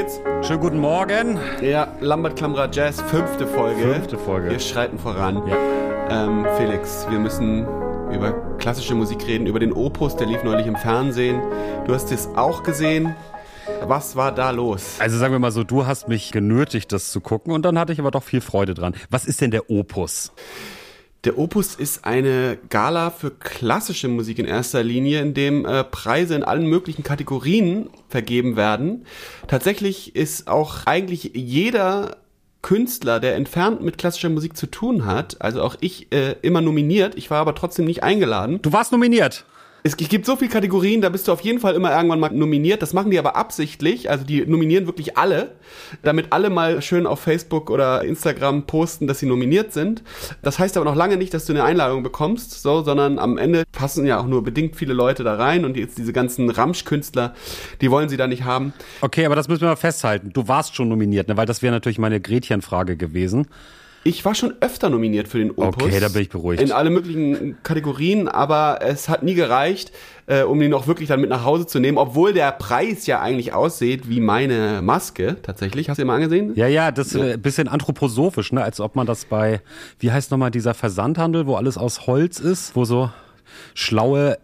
geht's? Schönen guten Morgen. Ja, Lambert Klammerer Jazz, fünfte Folge. Fünfte Folge. Wir schreiten voran. Ja. Ähm, Felix, wir müssen über klassische Musik reden, über den Opus, der lief neulich im Fernsehen. Du hast es auch gesehen. Was war da los? Also sagen wir mal so, du hast mich genötigt, das zu gucken und dann hatte ich aber doch viel Freude dran. Was ist denn der Opus? Der Opus ist eine Gala für klassische Musik in erster Linie, in dem äh, Preise in allen möglichen Kategorien vergeben werden. Tatsächlich ist auch eigentlich jeder Künstler, der entfernt mit klassischer Musik zu tun hat, also auch ich, äh, immer nominiert. Ich war aber trotzdem nicht eingeladen. Du warst nominiert. Es gibt so viele Kategorien, da bist du auf jeden Fall immer irgendwann mal nominiert. Das machen die aber absichtlich. Also die nominieren wirklich alle, damit alle mal schön auf Facebook oder Instagram posten, dass sie nominiert sind. Das heißt aber noch lange nicht, dass du eine Einladung bekommst, so, sondern am Ende passen ja auch nur bedingt viele Leute da rein und jetzt diese ganzen Ramschkünstler, die wollen sie da nicht haben. Okay, aber das müssen wir mal festhalten. Du warst schon nominiert, ne? weil das wäre natürlich meine Gretchenfrage gewesen. Ich war schon öfter nominiert für den Opus. Okay, da bin ich beruhigt. In alle möglichen Kategorien, aber es hat nie gereicht, äh, um ihn auch wirklich dann mit nach Hause zu nehmen, obwohl der Preis ja eigentlich aussieht wie meine Maske tatsächlich. Hast du ihn mal angesehen? Ja, ja, das ist ja. ein bisschen anthroposophisch, ne? als ob man das bei, wie heißt nochmal dieser Versandhandel, wo alles aus Holz ist, wo so schlaue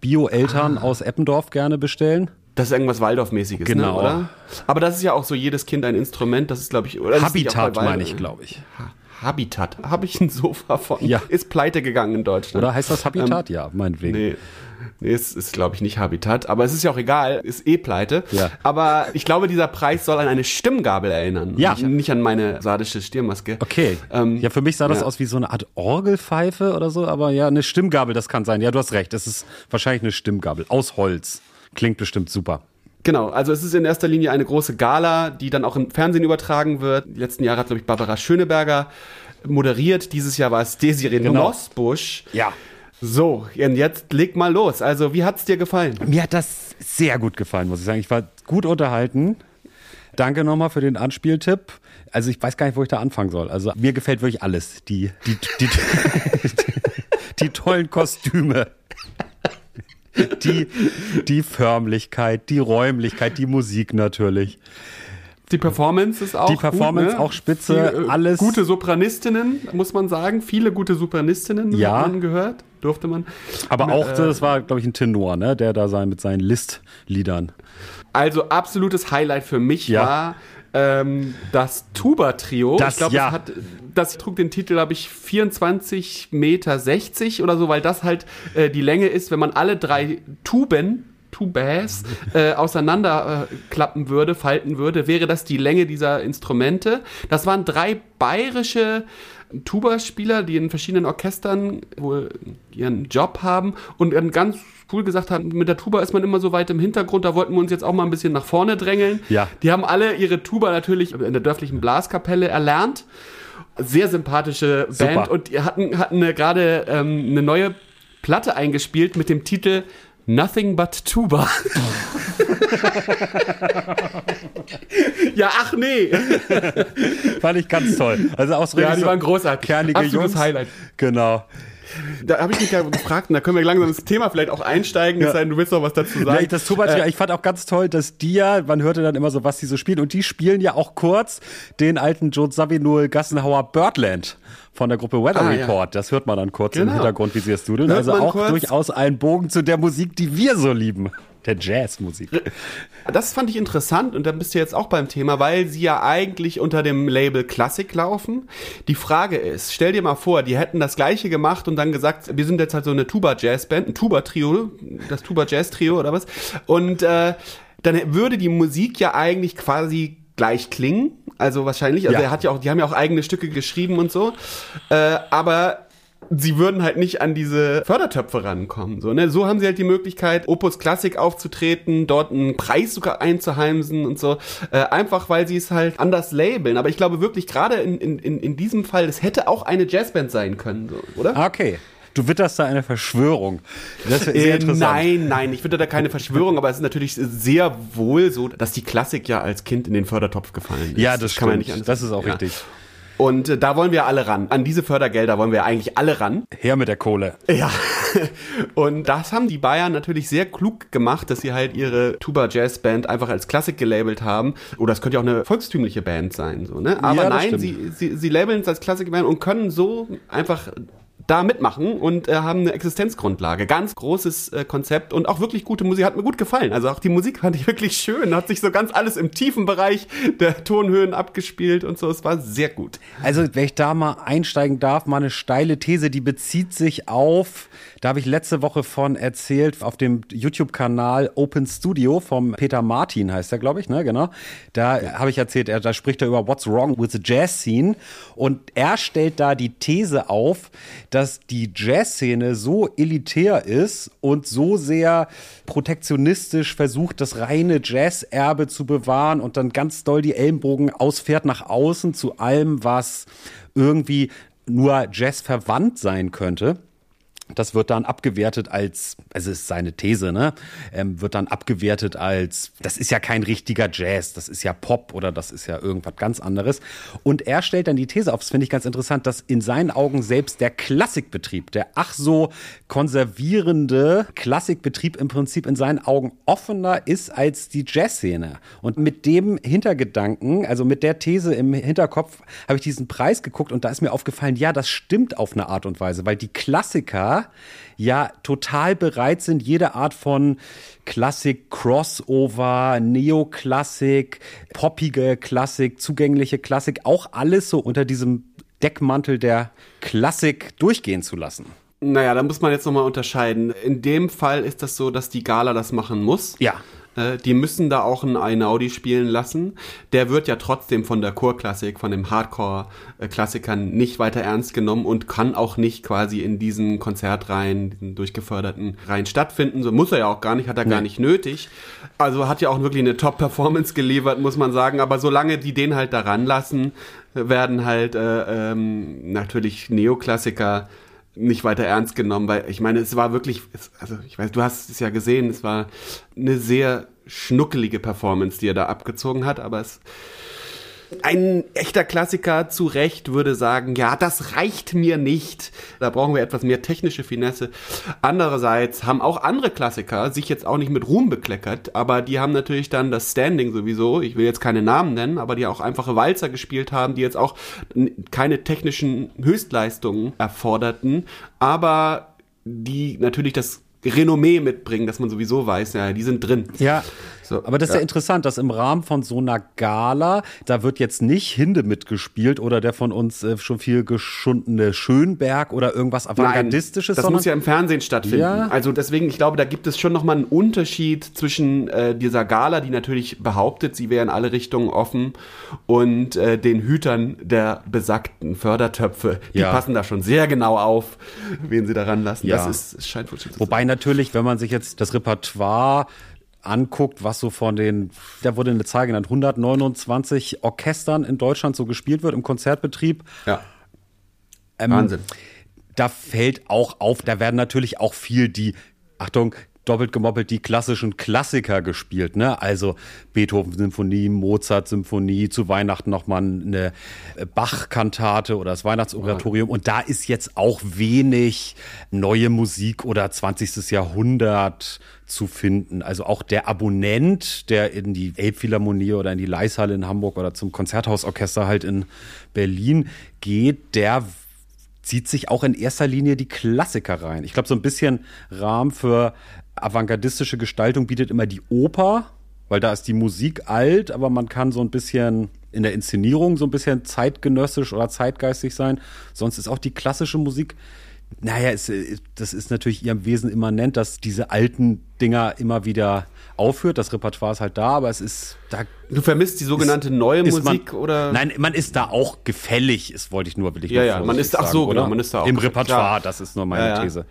Bio-Eltern ah. aus Eppendorf gerne bestellen. Das ist irgendwas Waldorfmäßiges, genau. Ne, oder? Aber das ist ja auch so jedes Kind ein Instrument. Das ist, glaube ich, oder Habitat meine ich, glaube ich. Habitat. Habe ich ein Sofa von. Ja. Ist pleite gegangen in Deutschland. Oder heißt das Habitat? Ähm, ja, meinetwegen. Nee. Nee, es ist, glaube ich, nicht Habitat, aber es ist ja auch egal, ist eh pleite. Ja. Aber ich glaube, dieser Preis soll an eine Stimmgabel erinnern. Ja. Nicht, nicht an meine sardische Stirnmaske. Okay. Ähm, ja, für mich sah das ja. aus wie so eine Art Orgelpfeife oder so, aber ja, eine Stimmgabel, das kann sein. Ja, du hast recht. Es ist wahrscheinlich eine Stimmgabel aus Holz. Klingt bestimmt super. Genau, also es ist in erster Linie eine große Gala, die dann auch im Fernsehen übertragen wird. Die letzten Jahre hat, glaube ich, Barbara Schöneberger moderiert. Dieses Jahr war es Desiree genau. Nussbusch. Ja. So, und jetzt leg mal los. Also, wie hat's dir gefallen? Mir hat das sehr gut gefallen, muss ich sagen. Ich war gut unterhalten. Danke nochmal für den Anspieltipp. Also, ich weiß gar nicht, wo ich da anfangen soll. Also, mir gefällt wirklich alles. Die, die, die, die, die tollen Kostüme die, die Förmlichkeit, die Räumlichkeit, die Musik natürlich. Die Performance ist auch Die Performance gut, ne? auch spitze, die, äh, alles. Gute Sopranistinnen, muss man sagen. Viele gute Sopranistinnen ja. hat man gehört, durfte man. Aber auch, äh, das war, glaube ich, ein Tenor, ne? der da sein mit seinen Listliedern. Also absolutes Highlight für mich ja. war ähm, das Tuba-Trio. Das, ich glaube, ja. hat, das trug den Titel, glaube ich, 24 Meter 60 oder so, weil das halt äh, die Länge ist, wenn man alle drei Tuben Tubas äh, auseinander äh, würde, falten würde, wäre das die Länge dieser Instrumente. Das waren drei bayerische Tuba-Spieler, die in verschiedenen Orchestern wohl ihren Job haben und dann ganz cool gesagt haben, mit der Tuba ist man immer so weit im Hintergrund, da wollten wir uns jetzt auch mal ein bisschen nach vorne drängeln. Ja. Die haben alle ihre Tuba natürlich in der dörflichen Blaskapelle erlernt. Sehr sympathische Band Super. und die hatten, hatten gerade ähm, eine neue Platte eingespielt mit dem Titel Nothing but Tuba. ja, ach nee. Fand ich ganz toll. Also auch so ja, die waren großartig. Kernige Absolutes Jungs. Highlight. Genau. Da habe ich mich ja gefragt, und da können wir langsam ins Thema vielleicht auch einsteigen, Ja. es sei denn, du willst noch was dazu sagen. Ja, das Tuba äh, ich fand auch ganz toll, dass die ja, man hörte dann immer so, was die so spielen. Und die spielen ja auch kurz den alten Joe Zawinul Gassenhauer Birdland von der Gruppe Weather Ah, ja. Report. Das hört man dann kurz im Genau. Hintergrund, wie sie es dudeln. Hört Also auch kurz. durchaus ein Bogen zu der Musik, die wir so lieben. Der Jazzmusik. Das fand ich interessant und da bist du jetzt auch beim Thema, weil sie ja eigentlich unter dem Label Klassik laufen. Die Frage ist, stell dir mal vor, die hätten das gleiche gemacht und dann gesagt, wir sind jetzt halt so eine Tuba-Jazz-Band, ein Tuba-Trio, das Tuba-Jazz-Trio oder was. Und äh, dann würde die Musik ja eigentlich quasi gleich klingen. Also wahrscheinlich, also Ja. er hat ja auch, die haben ja auch eigene Stücke geschrieben und so. Äh, aber sie würden halt nicht an diese Fördertöpfe rankommen. So, ne? so haben sie halt die Möglichkeit, Opus Klassik aufzutreten, dort einen Preis sogar einzuheimsen und so. Äh, einfach weil sie es halt anders labeln. Aber ich glaube wirklich, gerade in, in, in diesem Fall, das hätte auch eine Jazzband sein können, so, oder? Ah, Okay. Du witterst da eine Verschwörung. Das ist sehr Äh, interessant. nein, nein, ich finde da keine Verschwörung, aber es ist natürlich sehr wohl so, dass die Klassik ja als Kind in den Fördertopf gefallen ist. Ja, das, kann man nicht anders das ist auch ja. richtig. Und äh, da wollen wir alle ran. An diese Fördergelder wollen wir eigentlich alle ran. Her mit der Kohle. Ja. und das haben die Bayern natürlich sehr klug gemacht, dass sie halt ihre Tuba Jazz Band einfach als Klassik gelabelt haben. Oder es könnte ja auch eine volkstümliche Band sein, so, ne? Aber Ja, nein, stimmt. sie, sie, sie labeln es als Klassikband und können so einfach da mitmachen und äh, haben eine Existenzgrundlage. Ganz großes äh, Konzept und auch wirklich gute Musik. Hat mir gut gefallen. Also auch die Musik fand ich wirklich schön. Hat sich so ganz alles im tiefen Bereich der Tonhöhen abgespielt und so. Es war sehr gut. Also, wenn ich da mal einsteigen darf, mal eine steile These, die bezieht sich auf, da habe ich letzte Woche von erzählt, auf dem YouTube-Kanal Open Studio vom Peter Martin heißt er, glaube ich, ne, genau. Da habe ich erzählt, er, da spricht er über What's Wrong with the Jazz Scene und er stellt da die These auf, dass die Jazzszene so elitär ist und so sehr protektionistisch versucht, das reine Jazz-Erbe zu bewahren und dann ganz doll die Ellenbogen ausfährt nach außen zu allem, was irgendwie nur Jazz verwandt sein könnte. Das wird dann abgewertet als, also es ist seine These, ne? Ähm, wird dann abgewertet als, das ist ja kein richtiger Jazz, das ist ja Pop oder das ist ja irgendwas ganz anderes. Und er stellt dann die These auf, das finde ich ganz interessant, dass in seinen Augen selbst der Klassikbetrieb, der ach so konservierende Klassikbetrieb im Prinzip in seinen Augen offener ist als die Jazzszene. Und mit dem Hintergedanken, also mit der These im Hinterkopf, habe ich diesen Preis geguckt und da ist mir aufgefallen, ja, das stimmt auf eine Art und Weise, weil die Klassiker ja total bereit sind, jede Art von Klassik, Crossover, Neoklassik, poppige Klassik, zugängliche Klassik, auch alles so unter diesem Deckmantel der Klassik durchgehen zu lassen. Naja, da muss man jetzt nochmal unterscheiden. In dem Fall ist das so, dass die Gala das machen muss. Ja. Äh, Die müssen da auch einen Einaudi spielen lassen. Der wird ja trotzdem von der Chorklassik, von dem Hardcore-Klassikern nicht weiter ernst genommen und kann auch nicht quasi in diesen Konzertreihen, diesen durchgeförderten Reihen stattfinden. So muss er ja auch gar nicht, hat er gar nicht nötig. Also hat ja auch wirklich eine Top-Performance geliefert, muss man sagen. Aber solange die den halt daran lassen, werden halt äh, ähm, natürlich Neoklassiker nicht weiter ernst genommen, weil ich meine, es war wirklich, es, also ich weiß, du hast es ja gesehen, es war eine sehr schnuckelige Performance, die er da abgezogen hat, aber es ein echter Klassiker zu Recht würde sagen, ja, das reicht mir nicht. Da brauchen wir etwas mehr technische Finesse. Andererseits haben auch andere Klassiker sich jetzt auch nicht mit Ruhm bekleckert, aber die haben natürlich dann das Standing sowieso. Ich will jetzt keine Namen nennen, aber die auch einfache Walzer gespielt haben, die jetzt auch keine technischen Höchstleistungen erforderten, aber die natürlich das Renommee mitbringen, dass man sowieso weiß, ja, die sind drin. Ja, So, aber das ist ja. ja. interessant, dass im Rahmen von so einer Gala, da wird jetzt nicht Hinde mitgespielt oder der von uns äh, schon viel geschundene Schönberg oder irgendwas Avantgardistisches, das sondern muss ja im Fernsehen stattfinden. Ja. Also deswegen, ich glaube, da gibt es schon nochmal einen Unterschied zwischen äh, dieser Gala, die natürlich behauptet, sie wäre in alle Richtungen offen, und äh, den Hütern der besagten Fördertöpfe. Die Ja. passen da schon sehr genau auf, wen sie daran lassen. Ja. Das ist, scheint wohl zu Wobei natürlich, wenn man sich jetzt das Repertoire anguckt, was so von den, da wurde eine Zahl genannt, 129 Orchestern in Deutschland so gespielt wird im Konzertbetrieb. Ja. Ähm, Wahnsinn. Da fällt auch auf, da werden natürlich auch viel die, Achtung, doppelt gemoppelt, die klassischen Klassiker gespielt, ne? Also Beethoven-Symphonie, Mozart-Symphonie, zu Weihnachten nochmal eine Bach-Kantate oder das Weihnachtsoratorium. Und da ist jetzt auch wenig neue Musik oder 20. Jahrhundert zu finden. Also auch der Abonnent, der in die Elbphilharmonie oder in die Leishalle in Hamburg oder zum Konzerthausorchester halt in Berlin geht, der zieht sich auch in erster Linie die Klassiker rein. Ich glaube, so ein bisschen Rahmen für avantgardistische Gestaltung bietet immer die Oper, weil da ist die Musik alt, aber man kann so ein bisschen in der Inszenierung so ein bisschen zeitgenössisch oder zeitgeistig sein. Sonst ist auch die klassische Musik, naja, es, das ist natürlich ihrem Wesen immanent, dass diese alten Dinger immer wieder aufhört. Das Repertoire ist halt da, aber es ist da Du vermisst die sogenannte neue ist Musik man, oder? Nein, man ist da auch gefällig, ist wollte ich nur, will ich Ja, ja, man ist- ach so, sagen, genau, oder? man ist da auch- Im Repertoire, klar. das ist nur meine Ja, ja. These.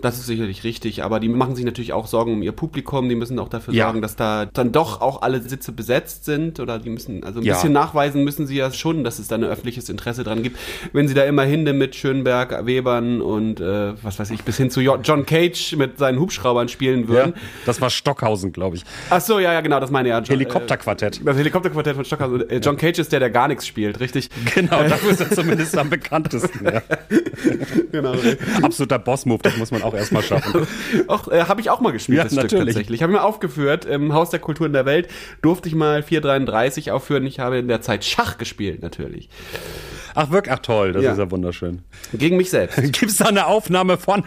Das ist sicherlich richtig, aber die machen sich natürlich auch Sorgen um ihr Publikum. Die müssen auch dafür Ja. sorgen, dass da dann doch auch alle Sitze besetzt sind oder die müssen, also ein bisschen nachweisen müssen sie ja schon, dass es da ein öffentliches Interesse dran gibt. Wenn sie da immer Hinde mit Schönberg, Webern und äh, was weiß ich, bis hin zu Jo- John Cage mit seinen Hubschraubern spielen würden. Das war Stockhausen, glaube ich. Ach so, ja, ja, genau, das meine ich ja. John, Helikopterquartett. Äh, das Helikopterquartett von Stockhausen. Äh, John Cage ist der, der gar nichts spielt, richtig? Genau, dafür ist er zumindest am bekanntesten. Ja. genau. Absoluter Boss-Move, das muss man auch erstmal schaffen. auch, äh, habe ich auch mal gespielt, Ja, das Stück natürlich. tatsächlich. Habe ich mal aufgeführt, im Haus der Kultur in der Welt durfte ich mal 433 aufführen. Ich habe in der Zeit Schach gespielt, natürlich. Ach, wirklich? Ach, toll, das Ja. ist ja wunderschön. Gegen mich selbst. Gibt's da eine Aufnahme von?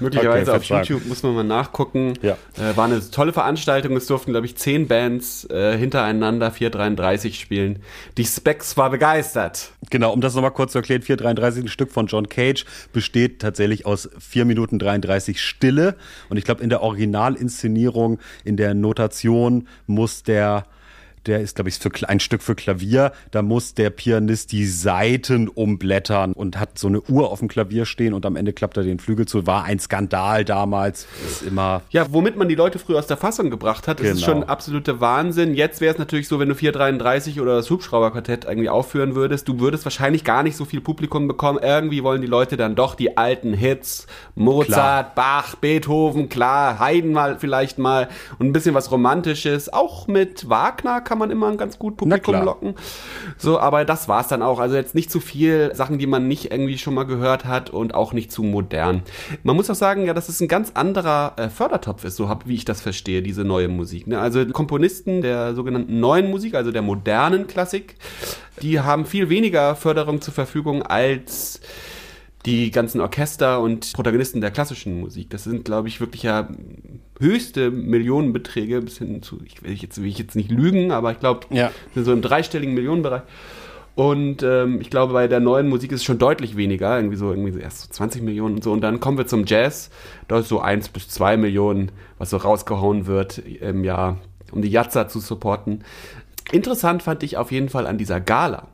Möglicherweise Okay, auf Verzeihung. YouTube muss man mal nachgucken. Ja. Äh, war eine tolle Veranstaltung. Es durften, glaube ich, zehn Bands äh, hintereinander 433 spielen. Die Specs war begeistert. Genau, um das nochmal kurz zu erklären, 433, ein Stück von John Cage, besteht tatsächlich aus 4 Minuten 33 Stille. Und ich glaube, in der Originalinszenierung, in der Notation muss der, der ist, glaube ich, für ein Stück für Klavier, da muss der Pianist die Saiten umblättern und hat so eine Uhr auf dem Klavier stehen und am Ende klappt er den Flügel zu. War ein Skandal damals. Ist immer. Ja, womit man die Leute früher aus der Fassung gebracht hat, das ist Genau. schon absolute Wahnsinn. Jetzt wäre es natürlich so, wenn du 433 oder das Hubschrauberquartett irgendwie aufführen würdest, du würdest wahrscheinlich gar nicht so viel Publikum bekommen. Irgendwie wollen die Leute dann doch die alten Hits, Mozart, Bach, Beethoven, klar, Haydn mal vielleicht mal und ein bisschen was Romantisches. Auch mit Wagner kann man immer ein ganz gut Publikum locken. So, aber das war's dann auch. Also jetzt nicht zu viel Sachen, die man nicht irgendwie schon mal gehört hat und auch nicht zu modern. Man muss auch sagen, ja, dass es ein ganz anderer äh, Fördertopf ist, so hab, wie ich das verstehe, diese neue Musik. Ne? Also Komponisten der sogenannten neuen Musik, also der modernen Klassik, die haben viel weniger Förderung zur Verfügung als die ganzen Orchester und Protagonisten der klassischen Musik. Das sind, glaube ich, wirklich ja höchste Millionenbeträge, bis hin zu, ich will jetzt, will ich jetzt nicht lügen, aber ich glaube, Ja. sind so im dreistelligen Millionenbereich. Und ähm, ich glaube, bei der neuen Musik ist es schon deutlich weniger, irgendwie so, irgendwie so erst so 20 Millionen und so. Und dann kommen wir zum Jazz, da ist so 1 bis 2 Millionen, was so rausgehauen wird im Jahr, um die Jazza zu supporten. Interessant fand ich auf jeden Fall an dieser Gala,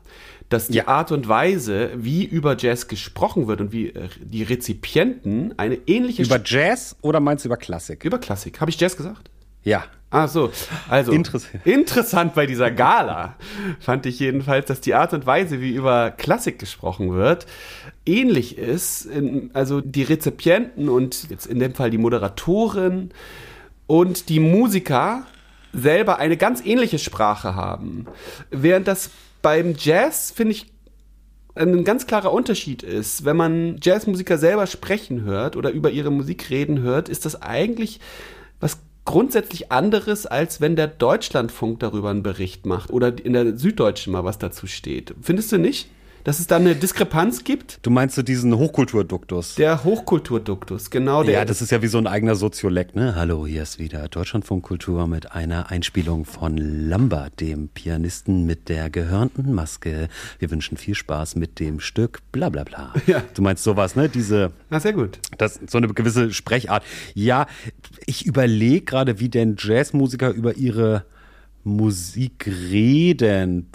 dass die Ja. Art und Weise, wie über Jazz gesprochen wird und wie äh, die Rezipienten eine ähnliche Über Jazz oder meinst du über Klassik? über Klassik. Habe ich Jazz gesagt? Ja. Ah so, also Interess- interessant bei dieser Gala fand ich jedenfalls, dass die Art und Weise, wie über Klassik gesprochen wird, ähnlich ist. Also die Rezipienten und jetzt in dem Fall die Moderatorin und die Musiker selber eine ganz ähnliche Sprache haben. Während das beim Jazz, finde ich, ein ganz klarer Unterschied ist, wenn man Jazzmusiker selber sprechen hört oder über ihre Musik reden hört, ist das eigentlich was grundsätzlich anderes, als wenn der Deutschlandfunk darüber einen Bericht macht oder in der Süddeutschen mal was dazu steht. Findest du nicht? Dass es da eine Diskrepanz gibt? Du meinst so diesen Hochkulturduktus? Der Hochkulturduktus, genau der. Ja, das ist ja wie so ein eigener Soziolekt, ne? Hallo, hier ist wieder Deutschlandfunkkultur mit einer Einspielung von Lambert, dem Pianisten mit der gehörnten Maske. Wir wünschen viel Spaß mit dem Stück bla bla bla. Ja. Du meinst sowas, ne? Diese, Na, sehr gut. das, so eine gewisse Sprechart. Ja, ich überlege gerade, wie denn Jazzmusiker über ihre Musik reden.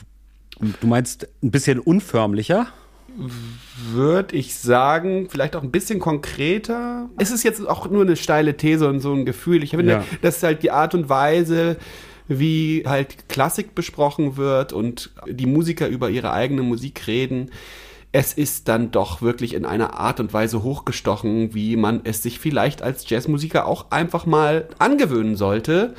Du meinst ein bisschen unförmlicher? Würde ich sagen, vielleicht auch ein bisschen konkreter. Es ist jetzt auch nur eine steile These und so ein Gefühl. Ich finde, Ja. das ist halt die Art und Weise, wie halt Klassik besprochen wird und die Musiker über ihre eigene Musik reden. Es ist dann doch wirklich in einer Art und Weise hochgestochen, wie man es sich vielleicht als Jazzmusiker auch einfach mal angewöhnen sollte,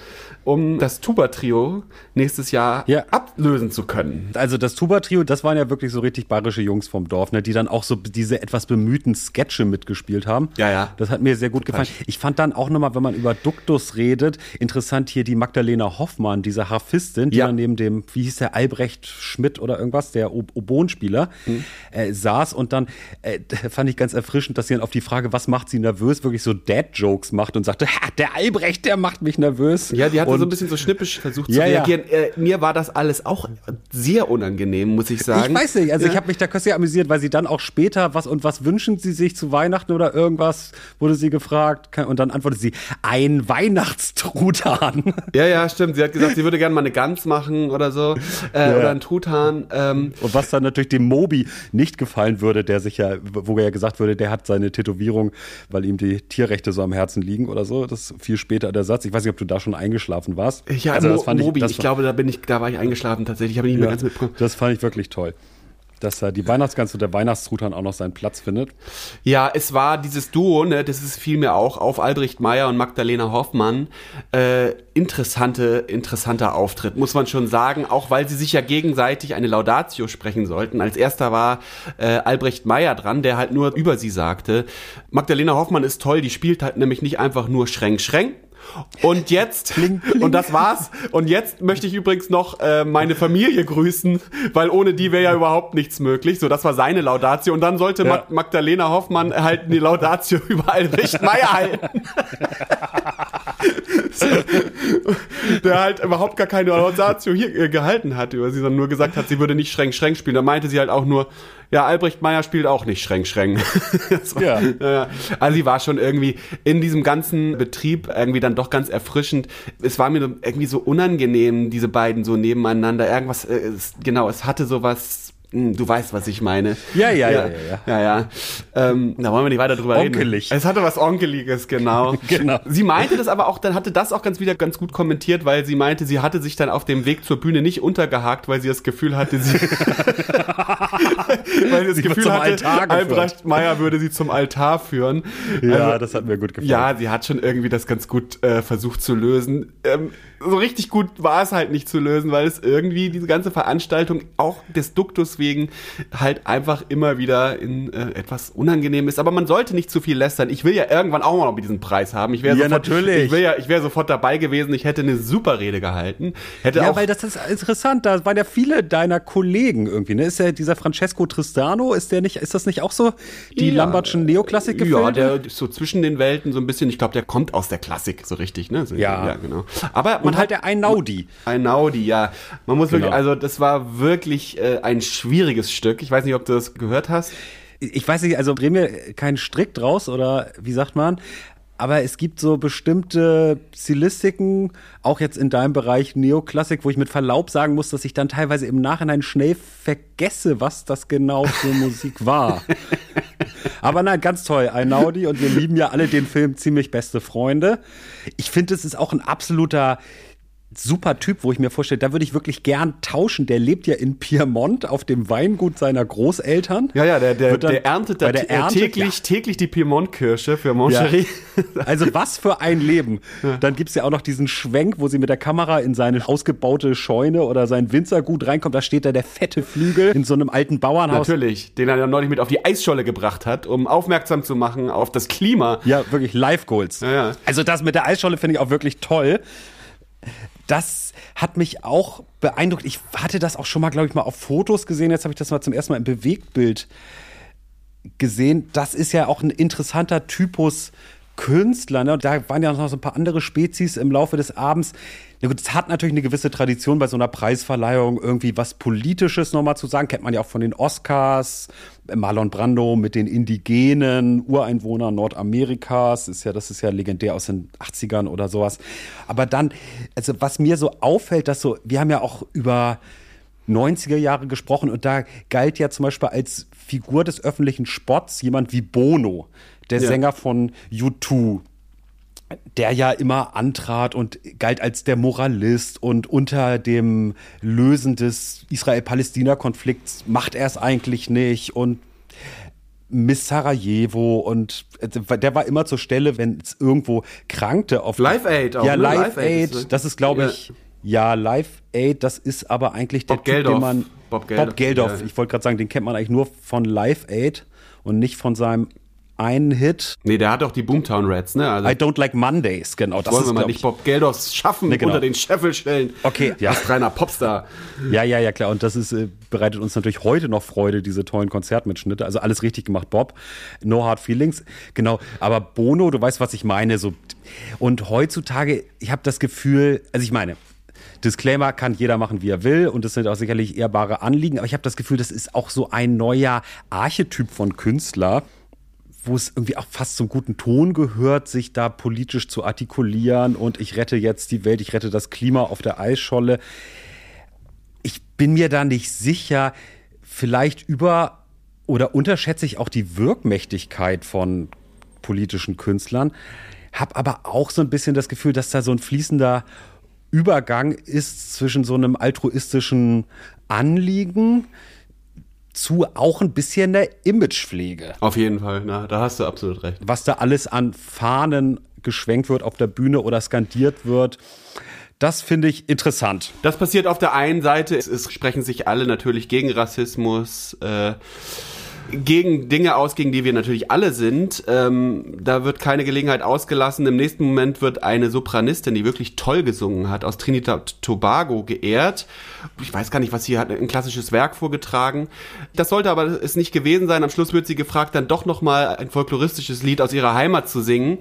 um das Tuba-Trio nächstes Jahr Ja. ablösen zu können. Also das Tuba-Trio, das waren ja wirklich so richtig bayerische Jungs vom Dorf, ne, die dann auch so diese etwas bemühten Sketche mitgespielt haben. Ja, ja. Das hat mir sehr gut gefallen. Ich fand dann auch nochmal, wenn man über Duktus redet, interessant hier die Magdalena Hoffmann, diese Harfistin, die Ja. dann neben dem, wie hieß der, Albrecht Schmidt oder irgendwas, der Ob- Oboenspieler, Mhm. äh, saß und dann äh, fand ich ganz erfrischend, dass sie dann auf die Frage, was macht sie nervös, wirklich so Dad-Jokes macht und sagte, ha, der Albrecht, der macht mich nervös. Ja, die hatte und so ein bisschen so schnippisch versucht Ja, zu ja. reagieren. Äh, mir war das alles auch sehr unangenehm, muss ich sagen. Ich weiß nicht, also Ja. ich habe mich da köstlich amüsiert, weil sie dann auch später, was und was wünschen sie sich zu Weihnachten oder irgendwas, wurde sie gefragt und dann antwortet sie, ein Weihnachtstruthahn. Ja, ja, stimmt. Sie hat gesagt, sie würde gerne mal eine Gans machen oder so. Äh, Oder einen Truthahn. Ähm, Und was dann natürlich dem Moby nicht gefallen würde, der sich ja, wo ja gesagt würde, der hat seine Tätowierung, weil ihm die Tierrechte so am Herzen liegen oder so. Das ist viel später der Satz. Ich weiß nicht, ob du da schon eingeschlafen warst. ja, also das fand Mobi, ich, das ich glaube, da bin ich, da war ich eingeschlafen tatsächlich. Habe ich nicht mehr ja, ganz mitbekommen. das fand ich wirklich toll. dass da die Weihnachtsgans und der Weihnachtstruthahn auch noch seinen Platz findet. Ja, es war dieses Duo, ne, das ist fiel mir auch auf Albrecht Meyer und Magdalena Hoffmann. Äh, interessante, interessanter Auftritt, muss man schon sagen, auch weil sie sich ja gegenseitig eine Laudatio sprechen sollten. Als erster war äh, Albrecht Meyer dran, der halt nur über sie sagte. Magdalena Hoffmann ist toll, die spielt halt nämlich nicht einfach nur Schränk, Schränk, und jetzt, kling, kling. und das war's. Und jetzt möchte ich übrigens noch äh, meine Familie grüßen, weil ohne die wäre ja überhaupt nichts möglich. So, das war seine Laudatio. Und dann sollte ja. Mag Magdalena Hoffmann halt die Laudatio über Albrecht Meier halten. der halt überhaupt gar keine Laudatio hier äh, gehalten hat, über sie, sondern nur gesagt hat, sie würde nicht Schränk Schränk spielen. Da meinte sie halt auch nur, ja, Albrecht Meyer spielt auch nicht Schränk Schränk. ja. ja. Also sie war schon irgendwie in diesem ganzen Betrieb irgendwie dann doch ganz erfrischend. Es war mir irgendwie so unangenehm, diese beiden so nebeneinander. Irgendwas, äh, es, genau, es hatte sowas Du weißt, was ich meine. Ja, ja, ja, ja. ja, ja. ja. Ähm, da wollen wir nicht weiter drüber Onkelig. reden. Es hatte was Onkeliges, genau. genau. Sie meinte das aber auch, dann hatte das auch ganz wieder ganz gut kommentiert, weil sie meinte, sie hatte sich dann auf dem Weg zur Bühne nicht untergehakt, weil sie das Gefühl hatte, sie, weil sie das sie Gefühl hatte, Albrecht Meyer würde sie zum Altar führen. Ja, also, das hat mir gut gefallen. Ja, sie hat schon irgendwie das ganz gut äh, versucht zu lösen. Ähm, so richtig gut war es halt nicht zu lösen, weil es irgendwie diese ganze Veranstaltung auch des Duktus wegen halt einfach immer wieder in äh, etwas unangenehm ist. Aber man sollte nicht zu viel lästern. Ich will ja irgendwann auch mal noch diesen Preis haben. Ich wäre ja, sofort, natürlich. Ich wäre ja, ich wäre sofort dabei gewesen. Ich hätte eine super Rede gehalten. Hätte ja, auch weil das ist interessant. Da waren ja viele deiner Kollegen irgendwie. Ne? Ist ja dieser Francesco Tristano, ist der nicht, ist das nicht auch so die ja, Lambertschen Neoklassik? Ja, der ist so zwischen den Welten so ein bisschen. Ich glaube, der kommt aus der Klassik so richtig. Ne? So, ja. ja, genau. Aber und halt der Einaudi. Einaudi, ja. Man muss genau. wirklich, also das war wirklich äh, ein schwieriges Stück. Ich weiß nicht, ob du das gehört hast. Ich weiß nicht, also drehen wir keinen Strick draus oder wie sagt man? Aber es gibt so bestimmte Stilistiken, auch jetzt in deinem Bereich Neoklassik, wo ich mit Verlaub sagen muss, dass ich dann teilweise im Nachhinein schnell vergesse, was das genau für Musik war. aber nein, ganz toll, Einaudi und wir lieben ja alle den Film ziemlich beste Freunde. Ich finde, es ist auch ein absoluter super Typ, wo ich mir vorstelle, da würde ich wirklich gern tauschen. Der lebt ja in Piemont auf dem Weingut seiner Großeltern. Ja, ja, der, der, der erntet da der erntet, täglich, ja. täglich die Piemont-Kirsche für Moncherie. Ja. Also was für ein Leben. Ja. Dann gibt's ja auch noch diesen Schwenk, wo sie mit der Kamera in seine ausgebaute Scheune oder sein Winzergut reinkommt. Da steht da der fette Flügel in so einem alten Bauernhaus. Natürlich, den er dann neulich mit auf die Eisscholle gebracht hat, um aufmerksam zu machen auf das Klima. Ja, wirklich Live-Goals. Also das mit der Eisscholle finde ich auch wirklich toll das hat mich auch beeindruckt. Ich hatte das auch schon mal, glaube ich, mal auf Fotos gesehen. Jetzt habe ich das mal zum ersten Mal im Bewegtbild gesehen. Das ist ja auch ein interessanter Typus Künstler. Ne? Da waren ja noch so ein paar andere Spezies im Laufe des Abends. Na gut, es hat natürlich eine gewisse Tradition bei so einer Preisverleihung, irgendwie was Politisches nochmal zu sagen. Kennt man ja auch von den Oscars. Marlon Brando mit den indigenen Ureinwohnern Nordamerikas. Ist ja, das ist ja legendär aus den 80ern oder sowas. Aber dann, also was mir so auffällt, dass so, wir haben ja auch über 90er Jahre gesprochen und da galt ja zum Beispiel als Figur des öffentlichen Sports jemand wie Bono, der ja. Sänger von U2 der ja immer antrat und galt als der Moralist und unter dem Lösen des Israel-Palästina-Konflikts macht er es eigentlich nicht und Miss Sarajevo und äh, der war immer zur Stelle, wenn es irgendwo krankte auf Live Aid auch. Ja, ne? Live, Live Aid, ist, das ist glaube ja. ich ja Live Aid, das ist aber eigentlich Bob der Geldof. Typ, den man Bob Geldof. Bob Geldof. Ja. Ich wollte gerade sagen, den kennt man eigentlich nur von Live Aid und nicht von seinem einen Hit. Nee, der hat auch die Boomtown Rats, ne? Also I Don't Like Mondays, genau. Das wollen wir mal nicht Bob Geldof schaffen, nee, genau. unter den Scheffel stellen. Okay, ja. Das reiner Popstar. Ja, ja, ja, klar. Und das ist, äh, bereitet uns natürlich heute noch Freude, diese tollen Konzertmitschnitte. Also alles richtig gemacht, Bob. No Hard Feelings. Genau. Aber Bono, du weißt, was ich meine. So. Und heutzutage, ich habe das Gefühl, also ich meine, Disclaimer kann jeder machen, wie er will und das sind auch sicherlich ehrbare Anliegen, aber ich habe das Gefühl, das ist auch so ein neuer Archetyp von Künstler, wo es irgendwie auch fast zum guten Ton gehört, sich da politisch zu artikulieren und ich rette jetzt die Welt, ich rette das Klima auf der Eisscholle. Ich bin mir da nicht sicher, vielleicht über oder unterschätze ich auch die Wirkmächtigkeit von politischen Künstlern, habe aber auch so ein bisschen das Gefühl, dass da so ein fließender Übergang ist zwischen so einem altruistischen Anliegen, zu auch ein bisschen der Imagepflege. Auf jeden Fall, na, da hast du absolut recht. Was da alles an Fahnen geschwenkt wird auf der Bühne oder skandiert wird. Das finde ich interessant. Das passiert auf der einen Seite, es, es sprechen sich alle natürlich gegen Rassismus, äh, gegen Dinge aus, gegen die wir natürlich alle sind. Ähm, da wird keine Gelegenheit ausgelassen. Im nächsten Moment wird eine Sopranistin, die wirklich toll gesungen hat, aus Trinidad Tobago geehrt. Ich weiß gar nicht, was sie hat, ein klassisches Werk vorgetragen. Das sollte aber es nicht gewesen sein. Am Schluss wird sie gefragt, dann doch nochmal ein folkloristisches Lied aus ihrer Heimat zu singen.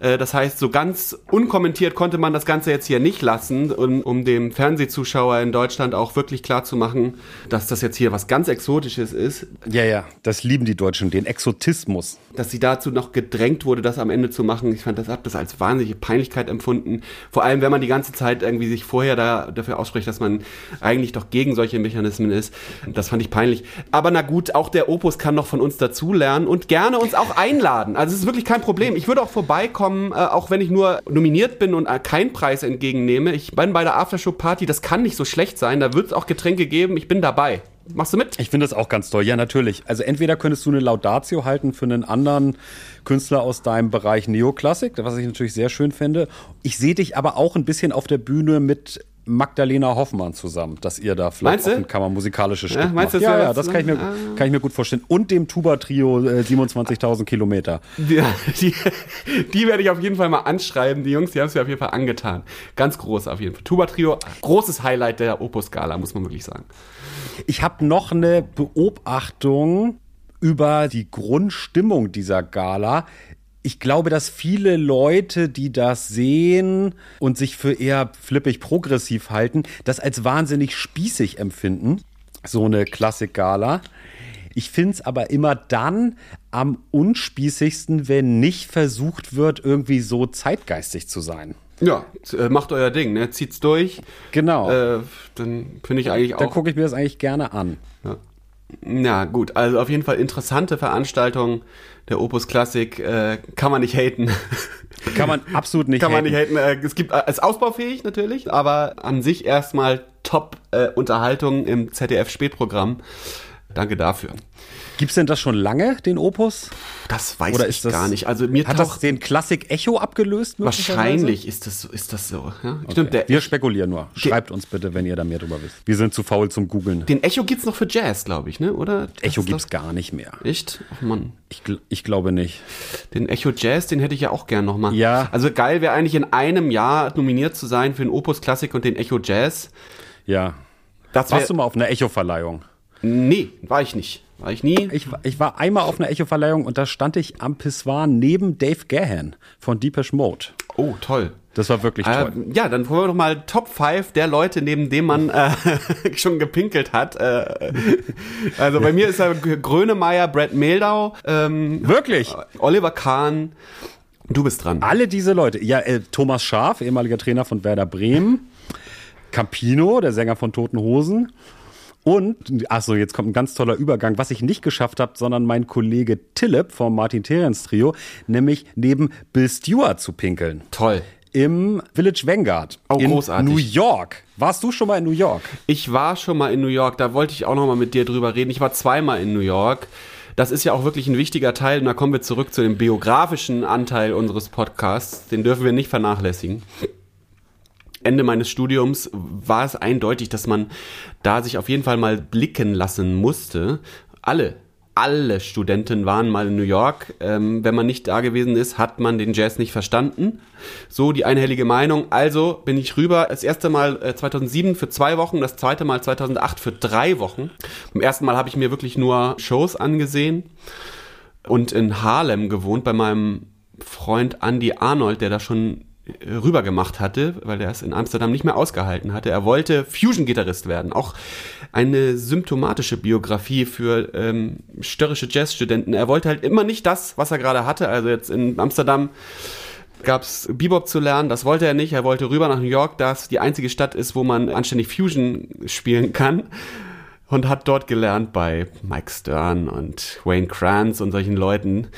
Äh, das heißt, so ganz unkommentiert konnte man das Ganze jetzt hier nicht lassen, um, um dem Fernsehzuschauer in Deutschland auch wirklich klar zu machen, dass das jetzt hier was ganz Exotisches ist. Ja, ja, das lieben die Deutschen, den Exotismus. Dass sie dazu noch gedrängt wurde, das am Ende zu machen. Ich fand das, hab das als wahnsinnige Peinlichkeit empfunden. Vor allem, wenn man die ganze Zeit irgendwie sich vorher da, dafür ausspricht, dass man eigentlich doch gegen solche Mechanismen ist. Das fand ich peinlich. Aber na gut, auch der Opus kann noch von uns dazulernen und gerne uns auch einladen. Also es ist wirklich kein Problem. Ich würde auch vorbeikommen kommen, äh, auch wenn ich nur nominiert bin und äh, keinen Preis entgegennehme. Ich bin bei der Aftershow-Party, das kann nicht so schlecht sein. Da wird es auch Getränke geben. Ich bin dabei. Machst du mit? Ich finde das auch ganz toll. Ja, natürlich. Also entweder könntest du eine Laudatio halten für einen anderen Künstler aus deinem Bereich Neoklassik, was ich natürlich sehr schön finde. Ich sehe dich aber auch ein bisschen auf der Bühne mit Magdalena Hoffmann zusammen, dass ihr da vielleicht meinst ein kammermusikalisches Stück ja, meinst macht. Du, ja, ja, das kann ich, mir, kann ich mir gut vorstellen. Und dem Tuba-Trio äh, 27.000 Kilometer. Ja, die, die werde ich auf jeden Fall mal anschreiben. Die Jungs, die haben es mir auf jeden Fall angetan. Ganz groß auf jeden Fall. Tuba-Trio, großes Highlight der Opus-Gala, muss man wirklich sagen. Ich habe noch eine Beobachtung über die Grundstimmung dieser Gala ich glaube, dass viele Leute, die das sehen und sich für eher flippig progressiv halten, das als wahnsinnig spießig empfinden. So eine Klassik-Gala. Ich finde es aber immer dann am unspießigsten, wenn nicht versucht wird, irgendwie so zeitgeistig zu sein. Ja, äh, macht euer Ding, ne? Zieht's durch. Genau. Äh, dann finde ich eigentlich auch. Dann gucke ich mir das eigentlich gerne an. Ja. Na gut, also auf jeden Fall interessante Veranstaltung der Opus Classic äh, kann man nicht haten. Kann man absolut nicht kann haten. Kann man nicht haten. Äh, es gibt äh, ist ausbaufähig natürlich, aber an sich erstmal Top äh, Unterhaltung im ZDF Spätprogramm. Danke dafür. Gibt es denn das schon lange, den Opus? Das weiß Oder ich das, gar nicht. Also mir hat das den Klassik Echo abgelöst? Wahrscheinlich ist das, ist das so. Ja? Okay. Stimmt, Wir spekulieren nur. Schreibt uns bitte, wenn ihr da mehr drüber wisst. Wir sind zu faul zum Googeln. Den Echo gibt es noch für Jazz, glaube ich, ne? Oder? Echo gibt es gar nicht mehr. Echt? Ach Mann. Ich, ich glaube nicht. Den Echo Jazz, den hätte ich ja auch gern noch mal. Ja. Also geil wäre eigentlich in einem Jahr nominiert zu sein für den Opus Klassik und den Echo Jazz. Ja. Das Warst du mal auf einer Echo-Verleihung? Nee, war ich nicht. War ich nie? Ich, ich war einmal auf einer Echo-Verleihung und da stand ich am Pissoir neben Dave Gahan von Deepesh Mode. Oh, toll. Das war wirklich toll. Äh, ja, dann wollen wir doch mal Top 5 der Leute, neben dem man äh, schon gepinkelt hat. Äh, also bei mir ist er Grönemeyer, Brad Meldau. Ähm, wirklich? Oliver Kahn. Du bist dran. Alle diese Leute. Ja, äh, Thomas Schaf, ehemaliger Trainer von Werder Bremen. Campino, der Sänger von Toten Hosen. Und, achso, jetzt kommt ein ganz toller Übergang, was ich nicht geschafft habe, sondern mein Kollege Tillip vom Martin Terens Trio, nämlich neben Bill Stewart zu pinkeln. Toll. Im Village Vanguard. Oh, in großartig. New York. Warst du schon mal in New York? Ich war schon mal in New York. Da wollte ich auch noch mal mit dir drüber reden. Ich war zweimal in New York. Das ist ja auch wirklich ein wichtiger Teil. Und da kommen wir zurück zu dem biografischen Anteil unseres Podcasts. Den dürfen wir nicht vernachlässigen. Ende meines Studiums war es eindeutig, dass man da sich auf jeden Fall mal blicken lassen musste. Alle, alle Studenten waren mal in New York. Ähm, wenn man nicht da gewesen ist, hat man den Jazz nicht verstanden. So die einhellige Meinung. Also bin ich rüber. Das erste Mal äh, 2007 für zwei Wochen, das zweite Mal 2008 für drei Wochen. Beim ersten Mal habe ich mir wirklich nur Shows angesehen und in Harlem gewohnt bei meinem Freund Andy Arnold, der da schon rüber gemacht hatte, weil er es in Amsterdam nicht mehr ausgehalten hatte. Er wollte Fusion-Gitarrist werden. Auch eine symptomatische Biografie für ähm, störrische Jazzstudenten. Er wollte halt immer nicht das, was er gerade hatte. Also jetzt in Amsterdam gab es Bebop zu lernen, das wollte er nicht. Er wollte rüber nach New York, das die einzige Stadt ist, wo man anständig Fusion spielen kann. Und hat dort gelernt bei Mike Stern und Wayne Kranz und solchen Leuten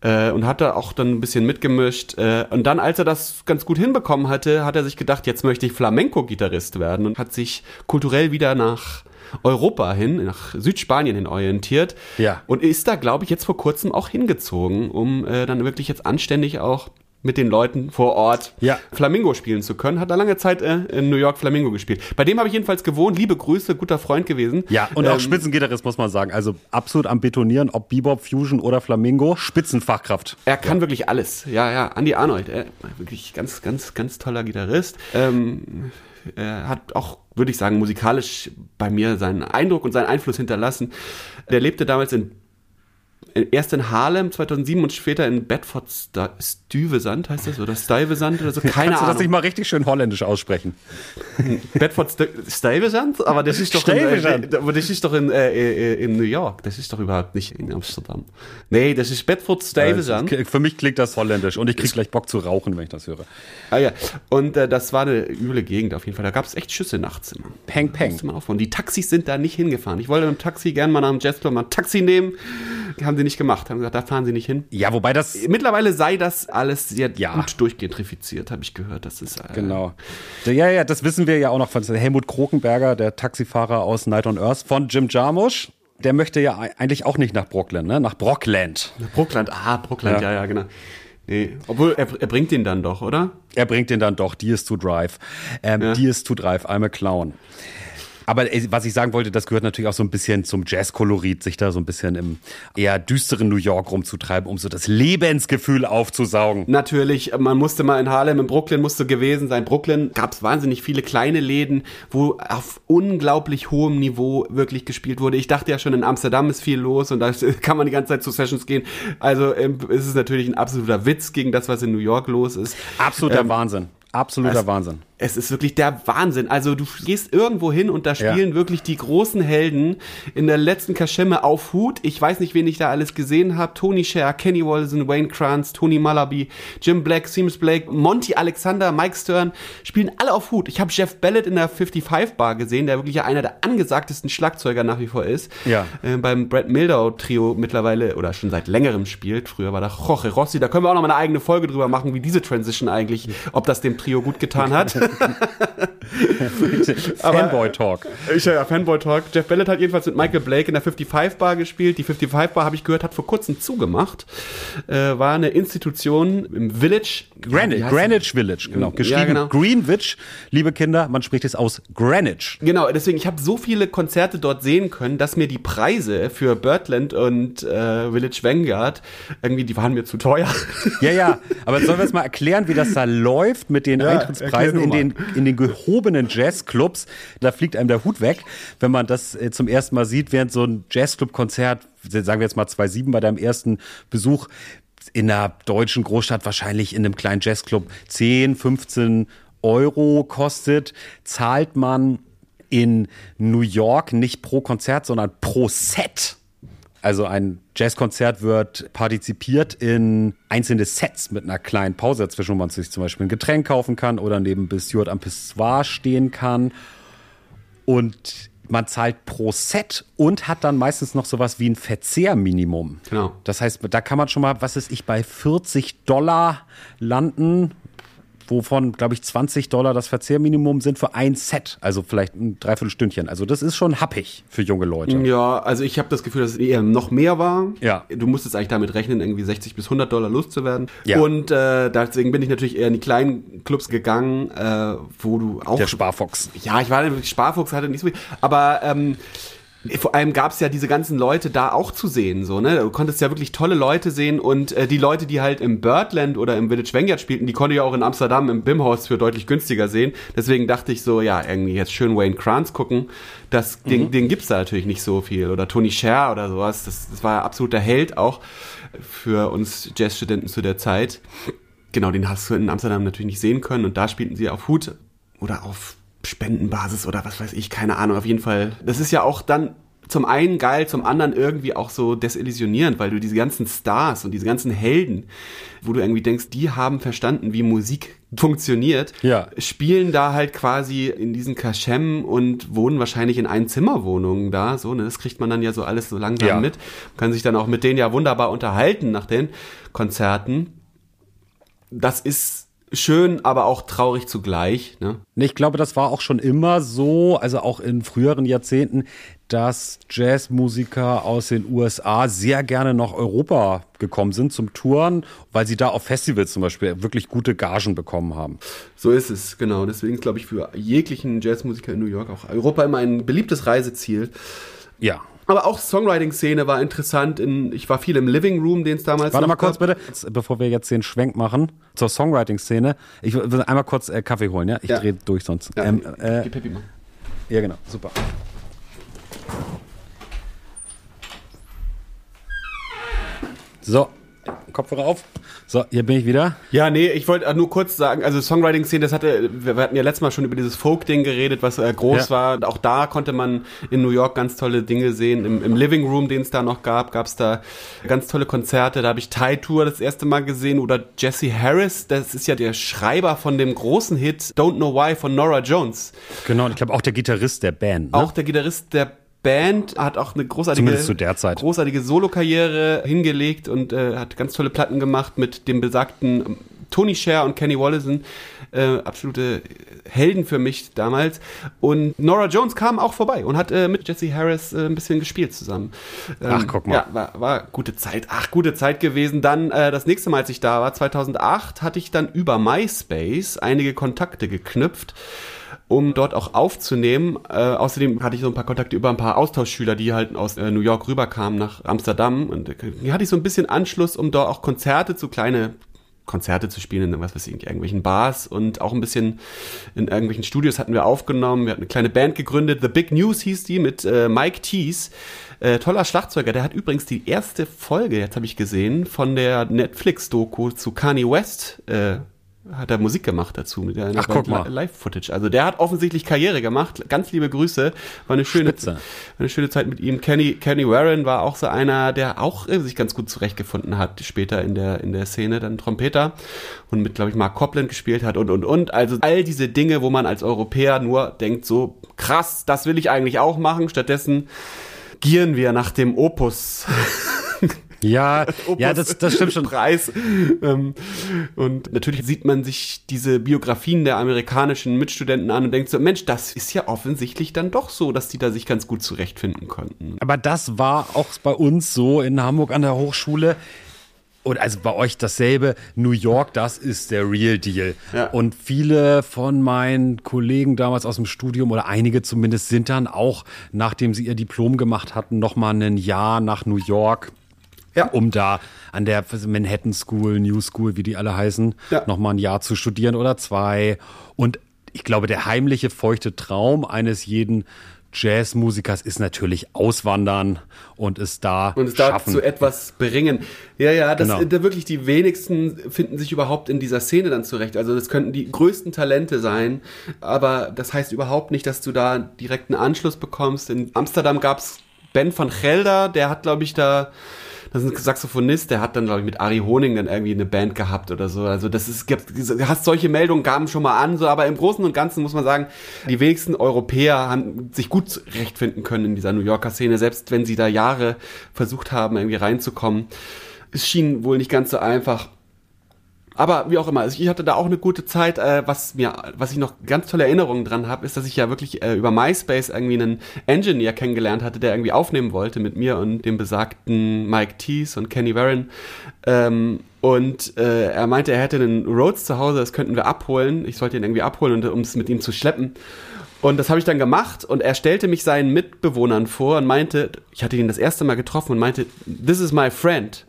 äh, und hat da auch dann ein bisschen mitgemischt. Äh, und dann, als er das ganz gut hinbekommen hatte, hat er sich gedacht, jetzt möchte ich Flamenco-Gitarrist werden und hat sich kulturell wieder nach Europa hin, nach Südspanien hin orientiert. Ja. Und ist da, glaube ich, jetzt vor kurzem auch hingezogen, um äh, dann wirklich jetzt anständig auch mit den Leuten vor Ort Ja. Flamingo spielen zu können. Hat da lange Zeit äh, in New York Flamingo gespielt. Bei dem habe ich jedenfalls gewohnt. Liebe Grüße, guter Freund gewesen. Ja, und auch Ähm, Spitzengitarrist, muss man sagen. Also absolut am Betonieren, ob Bebop, Fusion oder Flamengo. Spitzenfachkraft. Er kann wirklich alles. Ja, ja, Andy Arnold, äh, wirklich ganz, ganz, ganz toller Gitarrist. Ähm, er hat auch, würde ich sagen, musikalisch bei mir seinen Eindruck und seinen Einfluss hinterlassen. Der lebte damals in erst in Harlem 2007 und später in Bedford Stuyvesant heißt das oder Stuyvesant oder so keine Kannst du das Ahnung. nicht mal richtig schön holländisch aussprechen? Bedford Stu- Stuyvesant, aber das ist doch in, äh, aber das ist doch in, äh, äh, in New York. Das ist doch überhaupt nicht in Amsterdam. Nee, das ist Bedford Stuyvesant. Für mich klingt das holländisch und ich krieg gleich Bock zu rauchen, wenn ich das höre. Ah ja, und äh, das war eine üble Gegend auf jeden Fall. Da gab es echt Schüsse nachts immer. Peng, peng. Die Taxis sind da nicht hingefahren. Ich wollte mit dem Taxi gerne mal nach dem Jazzclub mal ein Taxi nehmen. Haben sie nicht gemacht. Haben gesagt, da fahren sie nicht hin. Ja, wobei das. Mittlerweile sei das alles sehr Ja. gut durchgentrifiziert, habe ich gehört. Das ist äh, Genau. Ja, ja, das wissen wir ja auch noch von Helmut Krokenberger, der Taxifahrer aus Night on Earth von Jim Jarmusch. Der möchte ja eigentlich auch nicht nach Brooklyn, ne? Nach Brockland. Brookland. Ah, Brookland, ja, Ja. ja, genau. Nee. Obwohl, er, er bringt ihn dann doch, oder? Er bringt den dann doch, die ist to drive. Ähm, Ja. Die ist to drive, I'm a clown. Aber äh, was ich sagen wollte, das gehört natürlich auch so ein bisschen zum Jazz-Kolorit, sich da so ein bisschen im eher düsteren New York rumzutreiben, um so das Lebensgefühl aufzusaugen. Natürlich, man musste mal in Harlem, in Brooklyn musste gewesen sein. Brooklyn gab es wahnsinnig viele kleine Läden, wo auf unglaublich hohem Niveau wirklich gespielt wurde. Ich dachte ja schon, in Amsterdam ist viel los und da kann man die ganze Zeit zu Sessions gehen. Also ähm, ist es natürlich ein absoluter Witz gegen das, was in New York los ist. Absoluter Ähm, Wahnsinn. Absoluter Wahnsinn. Es ist wirklich der Wahnsinn. Also du gehst irgendwo hin und da Ja. spielen wirklich die großen Helden in der letzten Kaschemme auf Hut. Ich weiß nicht, wen ich da alles gesehen habe. Tony Scher, Kenny Wolsen, Wayne Kranz, Tony Malaby, Jim Black, Seamus Blake, Monty Alexander, Mike Stern spielen alle auf Hut. Ich habe Jeff Ballett in der 55 Bar gesehen, der wirklich ja einer der angesagtesten Schlagzeuger nach wie vor ist. Ja. Äh, beim Brad Mildau Trio mittlerweile oder schon seit längerem spielt. Früher war da Jorge Rossi. Da können wir auch noch mal eine eigene Folge drüber machen, wie diese Transition eigentlich, ob das dem Trio gut getan hat. Fanboy-Talk. Ich ja, Fanboy Talk. Jeff Ballett hat jedenfalls mit Michael Blake in der 55 Bar gespielt. Die 55 Bar, habe ich gehört, hat vor kurzem zugemacht. Äh, war eine Institution im Village. Greenwich, Greenwich Village, genau. Geschrieben genau. Greenwich, liebe Kinder, man spricht es aus Greenwich. Genau, deswegen, ich habe so viele Konzerte dort sehen können, dass mir die Preise für Birdland und äh, Village Vanguard irgendwie, die waren mir zu teuer. Ja, ja, aber sollen wir jetzt mal erklären, wie das da läuft mit den Ja, Eintrittspreisen in den, in den gehobenen Jazzclubs? Da fliegt einem der Hut weg, wenn man das äh, zum ersten Mal sieht, während so ein Jazzclub-Konzert, sagen wir jetzt mal 2.7 bei deinem ersten Besuch, in einer deutschen Großstadt wahrscheinlich in einem kleinen Jazzclub 10, 15 Euro kostet, zahlt man in New York nicht pro Konzert, sondern pro Set. Also ein Jazzkonzert wird partizipiert in einzelne Sets mit einer kleinen Pause dazwischen, wo man sich zum Beispiel ein Getränk kaufen kann oder neben Stuart am Pissoir stehen kann. Und man zahlt pro Set und hat dann meistens noch sowas wie ein Verzehrminimum. Genau. Das heißt, da kann man schon mal, was ist ich, bei 40 Dollar landen, wovon, glaube ich, 20 Dollar das Verzehrminimum sind für ein Set. Also vielleicht ein Dreiviertelstündchen. Also das ist schon happig für junge Leute. Ja, also ich habe das Gefühl, dass es eher noch mehr war. Ja. Du musstest eigentlich damit rechnen, irgendwie 60 bis 100 Dollar loszuwerden. Ja. Und äh, deswegen bin ich natürlich eher in die kleinen Clubs gegangen, äh, wo du auch Der Sparfuchs. Ja, ich war Sparfuchs hatte nicht so viel, aber ähm, vor allem gab es ja diese ganzen Leute da auch zu sehen, so ne. Du konntest ja wirklich tolle Leute sehen und äh, die Leute, die halt im Birdland oder im Village Vanguard spielten, die konnte ich auch in Amsterdam im Bimhaus für deutlich günstiger sehen. Deswegen dachte ich so, ja, irgendwie jetzt schön Wayne Kranz gucken. Das, den, den gibt's da natürlich nicht so viel oder Tony Scher oder sowas. Das, das war absoluter Held auch für uns Jazzstudenten zu der Zeit. Genau, den hast du in Amsterdam natürlich nicht sehen können und da spielten sie auf Hut oder auf Spendenbasis oder was weiß ich, keine Ahnung, auf jeden Fall. Das ist ja auch dann zum einen geil, zum anderen irgendwie auch so desillusionierend, weil du diese ganzen Stars und diese ganzen Helden, wo du irgendwie denkst, die haben verstanden, wie Musik funktioniert, Ja. spielen da halt quasi in diesen Kaschem und wohnen wahrscheinlich in Einzimmerwohnungen da, so, ne, das kriegt man dann ja so alles so langsam Ja. mit, Man kann sich dann auch mit denen ja wunderbar unterhalten nach den Konzerten. Das ist schön, aber auch traurig zugleich. Ne? Ich glaube, das war auch schon immer so, also auch in früheren Jahrzehnten, dass Jazzmusiker aus den USA sehr gerne nach Europa gekommen sind zum Touren, weil sie da auf Festivals zum Beispiel wirklich gute Gagen bekommen haben. So ist es, genau. Deswegen glaube ich für jeglichen Jazzmusiker in New York auch Europa immer ein beliebtes Reiseziel. Ja. Aber auch Songwriting-Szene war interessant. In, ich war viel im Living Room, den es damals Warte mal kurz bitte, bevor wir jetzt den Schwenk machen zur Songwriting-Szene. Ich will einmal kurz äh, Kaffee holen, ja? Ich ja. drehe durch sonst. Ja, ähm, äh, ja, genau, super. So, Kopfhörer auf. So, hier bin ich wieder. Ja, nee, ich wollte nur kurz sagen, also Songwriting-Szene, das hatte, wir hatten ja letztes Mal schon über dieses Folk-Ding geredet, was äh, groß ja. war. Auch da konnte man in New York ganz tolle Dinge sehen. Im, im Living Room, den es da noch gab, gab es da ganz tolle Konzerte. Da habe ich Thai Tour das erste Mal gesehen oder Jesse Harris, das ist ja der Schreiber von dem großen Hit Don't Know Why von Nora Jones. Genau, und ich glaube auch der Gitarrist der Band. Ne? Auch der Gitarrist der Band, hat auch eine großartige, zu der Zeit. großartige Solo-Karriere hingelegt und äh, hat ganz tolle Platten gemacht mit dem besagten ähm, Tony Scher und Kenny Wollison. Äh, absolute Helden für mich damals. Und Nora Jones kam auch vorbei und hat äh, mit Jesse Harris äh, ein bisschen gespielt zusammen. Ähm, Ach, guck mal. Ja, war, war gute Zeit. Ach, gute Zeit gewesen. Dann äh, das nächste Mal, als ich da war, 2008, hatte ich dann über MySpace einige Kontakte geknüpft um dort auch aufzunehmen. Äh, außerdem hatte ich so ein paar Kontakte über ein paar Austauschschüler, die halt aus äh, New York rüberkamen nach Amsterdam. Und äh, hier hatte ich so ein bisschen Anschluss, um dort auch Konzerte zu kleine Konzerte zu spielen in was weiß ich, irgendwelchen Bars und auch ein bisschen in irgendwelchen Studios hatten wir aufgenommen. Wir hatten eine kleine Band gegründet. The Big News hieß die mit äh, Mike Tees. Äh, toller Schlagzeuger, der hat übrigens die erste Folge, jetzt habe ich gesehen, von der Netflix-Doku zu Kanye West äh, hat er Musik gemacht dazu mit der Live-Footage. Also der hat offensichtlich Karriere gemacht. Ganz liebe Grüße. War eine schöne, war eine schöne Zeit mit ihm. Kenny, Kenny Warren war auch so einer, der auch äh, sich ganz gut zurechtgefunden hat später in der, in der Szene, dann Trompeter und mit, glaube ich, Mark Copland gespielt hat und, und, und. Also all diese Dinge, wo man als Europäer nur denkt, so krass, das will ich eigentlich auch machen. Stattdessen gieren wir nach dem Opus. Ja, ja, das, das stimmt schon. Preis. Ähm, und natürlich sieht man sich diese Biografien der amerikanischen Mitstudenten an und denkt so, Mensch, das ist ja offensichtlich dann doch so, dass die da sich ganz gut zurechtfinden konnten. Aber das war auch bei uns so in Hamburg an der Hochschule. Und also bei euch dasselbe, New York, das ist der Real Deal. Ja. Und viele von meinen Kollegen damals aus dem Studium oder einige zumindest sind dann auch, nachdem sie ihr Diplom gemacht hatten, nochmal ein Jahr nach New York ja. um da an der Manhattan School, New School, wie die alle heißen, ja. nochmal ein Jahr zu studieren oder zwei. Und ich glaube, der heimliche, feuchte Traum eines jeden Jazzmusikers ist natürlich auswandern und es da und es da zu etwas bringen. Ja, ja, das genau. da wirklich die wenigsten finden sich überhaupt in dieser Szene dann zurecht. Also das könnten die größten Talente sein, aber das heißt überhaupt nicht, dass du da direkt einen Anschluss bekommst. In Amsterdam gab's Ben van Gelder, der hat glaube ich da das ist ein Saxophonist, der hat dann, glaube ich, mit Ari Honing dann irgendwie eine Band gehabt oder so. Also das ist, hast solche Meldungen gaben schon mal an, so, aber im Großen und Ganzen muss man sagen, die wenigsten Europäer haben sich gut zurechtfinden können in dieser New Yorker Szene, selbst wenn sie da Jahre versucht haben, irgendwie reinzukommen. Es schien wohl nicht ganz so einfach. Aber wie auch immer, also ich hatte da auch eine gute Zeit. Äh, was mir, was ich noch ganz tolle Erinnerungen dran habe, ist, dass ich ja wirklich äh, über MySpace irgendwie einen Engineer kennengelernt hatte, der irgendwie aufnehmen wollte mit mir und dem besagten Mike Tees und Kenny Warren. Ähm, und äh, er meinte, er hätte einen Rhodes zu Hause, das könnten wir abholen. Ich sollte ihn irgendwie abholen, um es mit ihm zu schleppen. Und das habe ich dann gemacht und er stellte mich seinen Mitbewohnern vor und meinte, ich hatte ihn das erste Mal getroffen und meinte, this is my friend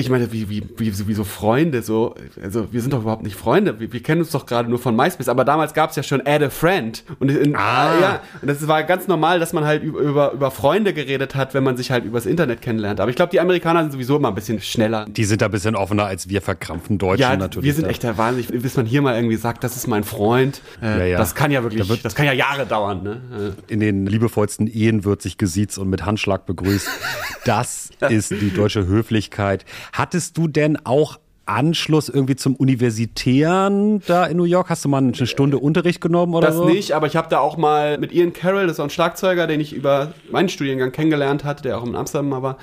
ich meine, wie, wie, wie, wie so Freunde, so, also wir sind doch überhaupt nicht Freunde, wir, wir kennen uns doch gerade nur von MySpace, aber damals gab es ja schon Add a Friend. Und in, ah. ja, und das war ganz normal, dass man halt über, über Freunde geredet hat, wenn man sich halt übers Internet kennenlernt. Aber ich glaube, die Amerikaner sind sowieso immer ein bisschen schneller. Die sind da ein bisschen offener als wir verkrampften Deutschen ja, natürlich. Wir sind echt der Wahnsinn, bis man hier mal irgendwie sagt, das ist mein Freund. Äh, ja, ja. Das kann ja wirklich, da das kann ja Jahre dauern. Ne? In den liebevollsten Ehen wird sich gesiezt und mit Handschlag begrüßt. Das ist die deutsche Höflichkeit. Hattest du denn auch Anschluss irgendwie zum Universitären da in New York? Hast du mal eine Stunde Unterricht genommen oder das so? Das nicht, aber ich habe da auch mal mit Ian Carroll, das ist auch ein Schlagzeuger, den ich über meinen Studiengang kennengelernt hatte, der auch in Amsterdam war,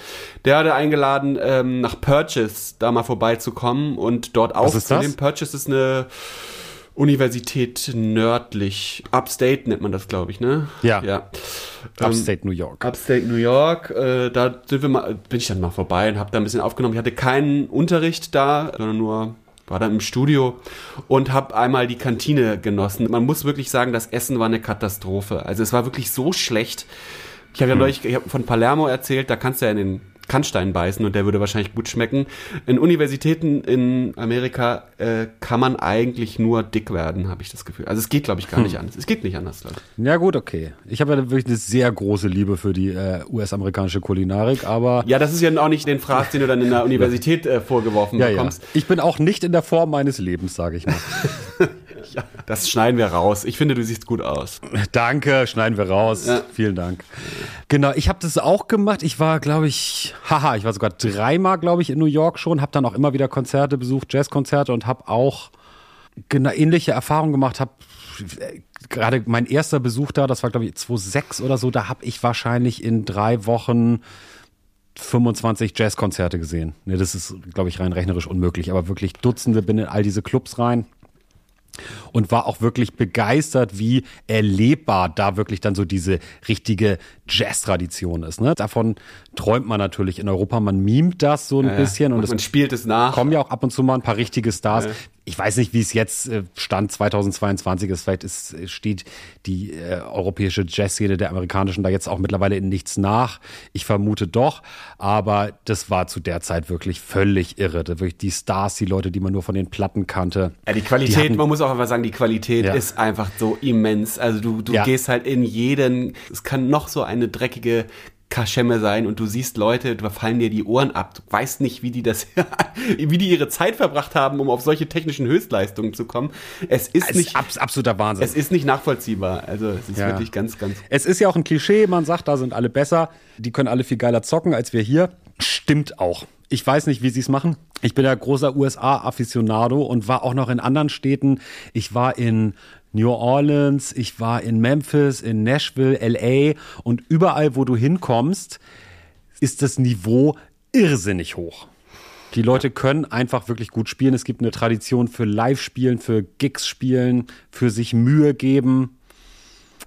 der hatte eingeladen, ähm, nach Purchase da mal vorbeizukommen und dort aufzunehmen. Purchase ist eine Universität nördlich. Upstate nennt man das, glaube ich, ne? Ja. ja. Upstate ähm, New York. Upstate New York. Äh, da sind wir mal, bin ich dann mal vorbei und habe da ein bisschen aufgenommen. Ich hatte keinen Unterricht da, sondern nur war dann im Studio und habe einmal die Kantine genossen. Man muss wirklich sagen, das Essen war eine Katastrophe. Also es war wirklich so schlecht. Ich habe ja hm. neulich ich hab von Palermo erzählt, da kannst du ja in den Kannstein beißen und der würde wahrscheinlich gut schmecken. In Universitäten in Amerika äh, kann man eigentlich nur dick werden, habe ich das Gefühl. Also es geht, glaube ich, gar hm. nicht anders. Es geht nicht anders, glaube ich. Ja gut, okay. Ich habe ja wirklich eine sehr große Liebe für die äh, US-amerikanische Kulinarik, aber... Ja, das ist ja auch nicht den Fraß, den du dann in der Universität äh, vorgeworfen ja, bekommst. Ja. Ich bin auch nicht in der Form meines Lebens, sage ich mal. Ja, das schneiden wir raus. Ich finde, du siehst gut aus. Danke, schneiden wir raus. Ja. Vielen Dank. Genau, ich habe das auch gemacht. Ich war, glaube ich, haha, ich war sogar dreimal, glaube ich, in New York schon, habe dann auch immer wieder Konzerte besucht, Jazzkonzerte und habe auch genau ähnliche Erfahrungen gemacht, habe äh, gerade mein erster Besuch da, das war glaube ich 2006 oder so, da habe ich wahrscheinlich in drei Wochen 25 Jazzkonzerte gesehen. Ne, das ist, glaube ich, rein rechnerisch unmöglich, aber wirklich Dutzende bin in all diese Clubs rein und war auch wirklich begeistert, wie erlebbar da wirklich dann so diese richtige Jazz-Tradition ist. Ne? Davon träumt man natürlich in Europa. Man mimt das so ein ja, bisschen und, und man spielt es nach. Kommen ja auch ab und zu mal ein paar richtige Stars. Ja ich weiß nicht, wie es jetzt äh, Stand 2022 ist. Vielleicht ist, steht die äh, europäische Jazzszene der amerikanischen da jetzt auch mittlerweile in nichts nach. Ich vermute doch. Aber das war zu der Zeit wirklich völlig irre. Da wirklich die Stars, die Leute, die man nur von den Platten kannte. Ja, die Qualität, die hatten, man muss auch einfach sagen, die Qualität ist einfach so immens. Also du, du gehst halt in jeden, es kann noch so eine dreckige Kaschemme sein und du siehst Leute, da fallen dir die Ohren ab. Du weißt nicht, wie die das, wie die ihre Zeit verbracht haben, um auf solche technischen Höchstleistungen zu kommen. Es ist es nicht ist absoluter Wahnsinn. Es ist nicht nachvollziehbar. Also es ist ja. wirklich ganz, ganz. Es ist ja auch ein Klischee. Man sagt, da sind alle besser. Die können alle viel geiler zocken als wir hier. Stimmt auch. Ich weiß nicht, wie sie es machen. Ich bin ja großer USA-Afficionado und war auch noch in anderen Städten. Ich war in New Orleans, ich war in Memphis, in Nashville, LA und überall, wo du hinkommst, ist das Niveau irrsinnig hoch. Die Leute können einfach wirklich gut spielen. Es gibt eine Tradition für Live-Spielen, für Gigs-Spielen, für sich Mühe geben,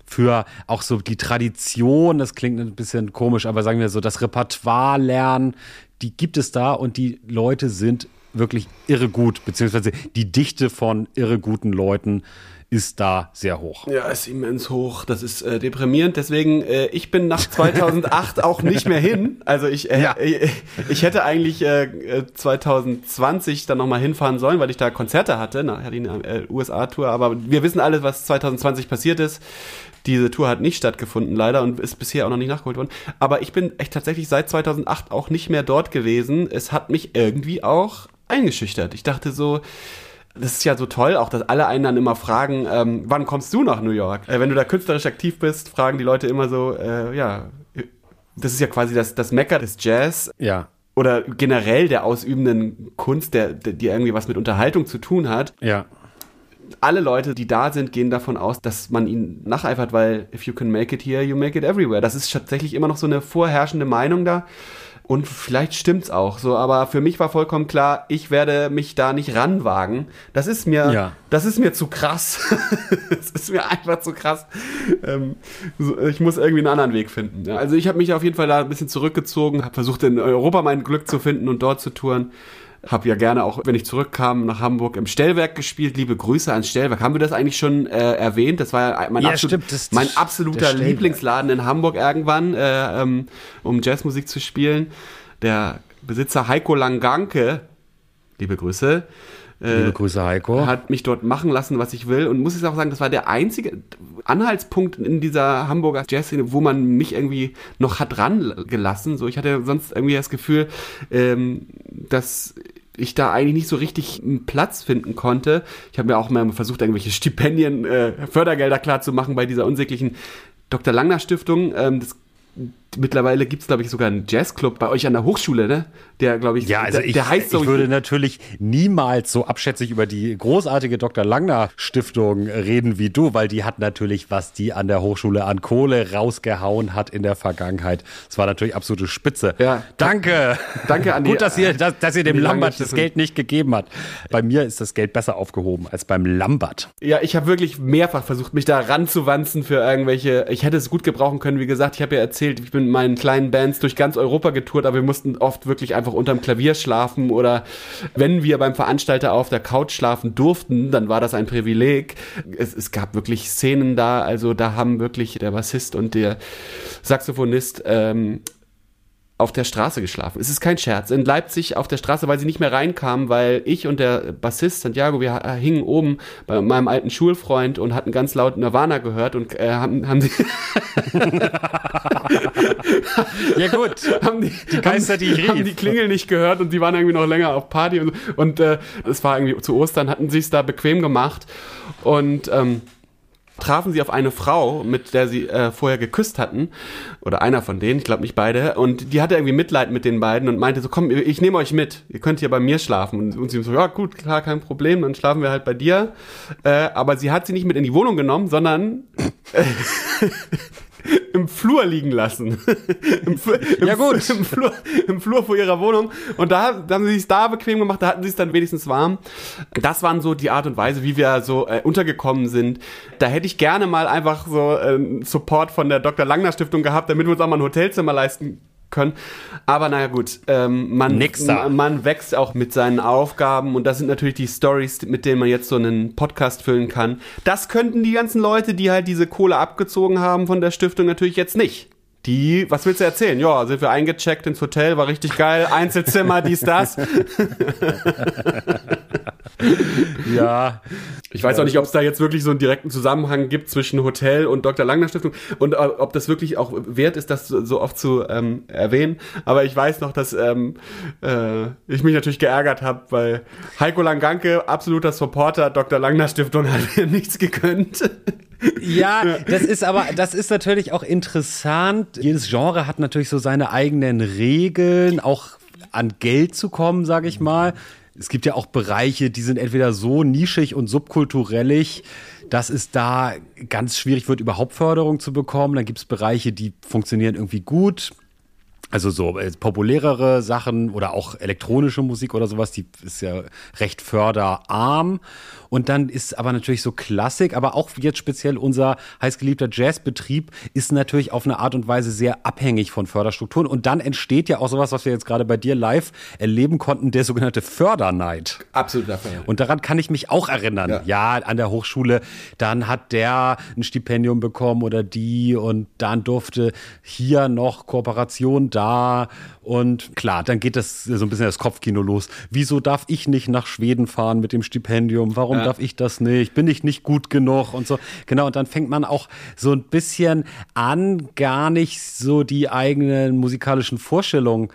für auch so die Tradition, das klingt ein bisschen komisch, aber sagen wir so, das Repertoire lernen, die gibt es da und die Leute sind wirklich irre gut, beziehungsweise die Dichte von irre guten Leuten ist da sehr hoch. Ja, ist immens hoch. Das ist äh, deprimierend. Deswegen, äh, ich bin nach 2008 auch nicht mehr hin. Also ich, äh, ja. ich, ich hätte eigentlich äh, 2020 dann nochmal hinfahren sollen, weil ich da Konzerte hatte. Na, hatte eine äh, USA-Tour. Aber wir wissen alle, was 2020 passiert ist. Diese Tour hat nicht stattgefunden, leider, und ist bisher auch noch nicht nachgeholt worden. Aber ich bin echt tatsächlich seit 2008 auch nicht mehr dort gewesen. Es hat mich irgendwie auch eingeschüchtert. Ich dachte so, das ist ja so toll, auch dass alle einen dann immer fragen, ähm, wann kommst du nach New York? Äh, wenn du da künstlerisch aktiv bist, fragen die Leute immer so, äh, ja, das ist ja quasi das, das Mecker des Jazz. Ja. Oder generell der ausübenden Kunst, der, der, die irgendwie was mit Unterhaltung zu tun hat. Ja. Alle Leute, die da sind, gehen davon aus, dass man ihnen nacheifert, weil if you can make it here, you make it everywhere. Das ist tatsächlich immer noch so eine vorherrschende Meinung da. Und vielleicht stimmt's auch so, aber für mich war vollkommen klar, ich werde mich da nicht ranwagen. Das ist mir, ja. das ist mir zu krass. das ist mir einfach zu krass. Ähm, so, ich muss irgendwie einen anderen Weg finden. Ja, also ich habe mich auf jeden Fall da ein bisschen zurückgezogen, habe versucht in Europa mein Glück zu finden und dort zu touren. Habe ja gerne auch, wenn ich zurückkam nach Hamburg, im Stellwerk gespielt. Liebe Grüße ans Stellwerk. Haben wir das eigentlich schon äh, erwähnt? Das war ja mein, ja, absolut, stimmt, mein absoluter Lieblingsladen in Hamburg irgendwann, äh, ähm, um Jazzmusik zu spielen. Der Besitzer Heiko Langanke, liebe Grüße, äh, Liebe Grüße, Heiko. Hat mich dort machen lassen, was ich will. Und muss ich auch sagen, das war der einzige Anhaltspunkt in dieser Hamburger Jazzszene, wo man mich irgendwie noch hat rangelassen. So, ich hatte sonst irgendwie das Gefühl, ähm, dass ich da eigentlich nicht so richtig einen Platz finden konnte. Ich habe mir auch mal versucht, irgendwelche Stipendien, äh, Fördergelder klar zu machen bei dieser unsäglichen Dr. Langner Stiftung. Ähm, das mittlerweile gibt es, glaube ich, sogar einen Jazzclub bei euch an der Hochschule, ne? Der, glaube ich, ja, also der, ich, der heißt so. ich würde natürlich niemals so abschätzig über die großartige Dr. Langner Stiftung reden wie du, weil die hat natürlich, was die an der Hochschule an Kohle rausgehauen hat in der Vergangenheit. Das war natürlich absolute Spitze. Ja. Danke. Danke an die, Gut, dass ihr, dass, dass ihr dem Lambert das. Geld nicht gegeben hat. Bei mir ist das Geld besser aufgehoben als beim Lambert. Ja, ich habe wirklich mehrfach versucht, mich da ranzuwanzen für irgendwelche. Ich hätte es gut gebrauchen können, wie gesagt. Ich habe ja erzählt, ich bin mit meinen kleinen Bands durch ganz Europa getourt, aber wir mussten oft wirklich einfach unterm Klavier schlafen oder wenn wir beim Veranstalter auf der Couch schlafen durften, dann war das ein Privileg. Es, es gab wirklich Szenen da, also da haben wirklich der Bassist und der Saxophonist ähm, auf der Straße geschlafen. Es ist kein Scherz. In Leipzig auf der Straße, weil sie nicht mehr reinkamen, weil ich und der Bassist Santiago, wir ha- hingen oben bei meinem alten Schulfreund und hatten ganz laut Nirvana gehört und äh, haben, haben, die, Ja gut. haben die, Die Geister, haben, die ich haben rief. die Klingel nicht gehört und die waren irgendwie noch länger auf Party und, und äh, es war irgendwie zu Ostern, hatten sie es da bequem gemacht und ähm, trafen sie auf eine Frau, mit der sie äh, vorher geküsst hatten, oder einer von denen, ich glaube nicht beide, und die hatte irgendwie Mitleid mit den beiden und meinte so, komm, ich nehme euch mit, ihr könnt hier bei mir schlafen. Und, und sie so, ja gut, klar, kein Problem, dann schlafen wir halt bei dir. Äh, aber sie hat sie nicht mit in die Wohnung genommen, sondern im Flur liegen lassen. Im, Flur, im, Ja, gut. Im Flur, Im Flur vor ihrer Wohnung. Und da, da haben sie es da bequem gemacht, da hatten sie es dann wenigstens warm. Das waren so die Art und Weise, wie wir so äh, untergekommen sind. Da hätte ich gerne mal einfach so äh, Support von der Dr. Langner Stiftung gehabt, damit wir uns auch mal ein Hotelzimmer leisten können. Aber naja gut, ähm, man, man wächst auch mit seinen Aufgaben und das sind natürlich die Stories, mit denen man jetzt so einen Podcast füllen kann. Das könnten die ganzen Leute, die halt diese Kohle abgezogen haben von der Stiftung, natürlich jetzt nicht. Die, was willst du erzählen? Ja, sind wir eingecheckt ins Hotel, war richtig geil, Einzelzimmer, dies, das. Ja. Ich weiß auch nicht, ob es da jetzt wirklich so einen direkten Zusammenhang gibt zwischen Hotel und Dr. Langner Stiftung und äh, ob das wirklich auch wert ist, das so oft zu ähm, erwähnen. Aber ich weiß noch, dass ähm, äh, ich mich natürlich geärgert habe, weil Heiko Langanke, absoluter Supporter Dr. Langner Stiftung, hat mir nichts gegönnt. Ja, das ist aber, das ist natürlich auch interessant. Jedes Genre hat natürlich so seine eigenen Regeln, auch an Geld zu kommen, sage ich mal. Es gibt ja auch Bereiche, die sind entweder so nischig und subkulturellig, dass es da ganz schwierig wird, überhaupt Förderung zu bekommen. Dann gibt es Bereiche, die funktionieren irgendwie gut. Also so äh, populärere Sachen oder auch elektronische Musik oder sowas, die ist ja recht förderarm. Und dann ist aber natürlich so Klassik, aber auch jetzt speziell unser heißgeliebter Jazzbetrieb ist natürlich auf eine Art und Weise sehr abhängig von Förderstrukturen. Und dann entsteht ja auch sowas, was wir jetzt gerade bei dir live erleben konnten, der sogenannte Förderneid. Absoluter Fan. Und daran kann ich mich auch erinnern. Ja. Ja. an der Hochschule, dann hat der ein Stipendium bekommen oder die und dann durfte hier noch Kooperation da. Und klar, dann geht das so ein bisschen das Kopfkino los. Wieso darf ich nicht nach Schweden fahren mit dem Stipendium? Warum Ja. darf ich das nicht? Bin ich nicht gut genug und so? Genau, und dann fängt man auch so ein bisschen an, gar nicht so die eigenen musikalischen Vorstellungen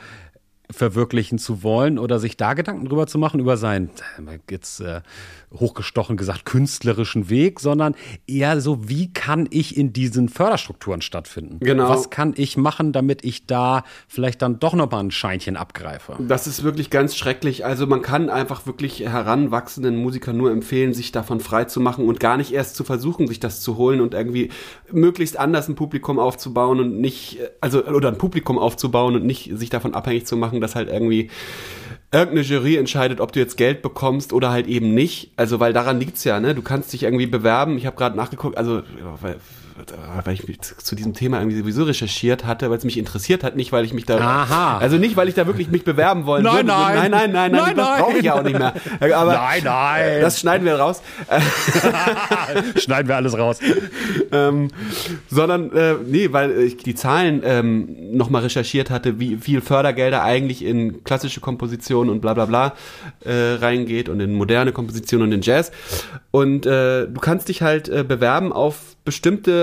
verwirklichen zu wollen oder sich da Gedanken drüber zu machen, über seinen, äh, jetzt äh, hochgestochen gesagt, künstlerischen Weg, sondern eher so, wie kann ich in diesen Förderstrukturen stattfinden? Genau. Was kann ich machen, damit ich da vielleicht dann doch nochmal ein Scheinchen abgreife? Das ist wirklich ganz schrecklich. Also man kann einfach wirklich heranwachsenden Musikern nur empfehlen, sich davon frei zu machen und gar nicht erst zu versuchen, sich das zu holen und irgendwie möglichst anders ein Publikum aufzubauen und nicht, also oder ein Publikum aufzubauen und nicht sich davon abhängig zu machen, dass halt irgendwie irgendeine Jury entscheidet, ob du jetzt Geld bekommst oder halt eben nicht. Also weil daran liegt's ja, ne? Du kannst dich irgendwie bewerben. Ich habe gerade nachgeguckt, also weil, weil ich mich zu diesem Thema irgendwie sowieso recherchiert hatte, weil es mich interessiert hat, nicht weil ich mich da Aha. also nicht, weil ich da wirklich mich bewerben wollen Nein, würde. nein. nein, nein, nein, nein, Nein, das nein. brauche ich ja auch nicht mehr. Aber Nein, nein. Das schneiden wir raus. Schneiden wir alles raus. ähm, sondern, äh, nee, weil ich die Zahlen ähm, nochmal recherchiert hatte, wie viel Fördergelder eigentlich in klassische Komposition und bla bla bla äh, reingeht und in moderne Komposition und in Jazz. Und äh, du kannst dich halt äh, bewerben auf bestimmte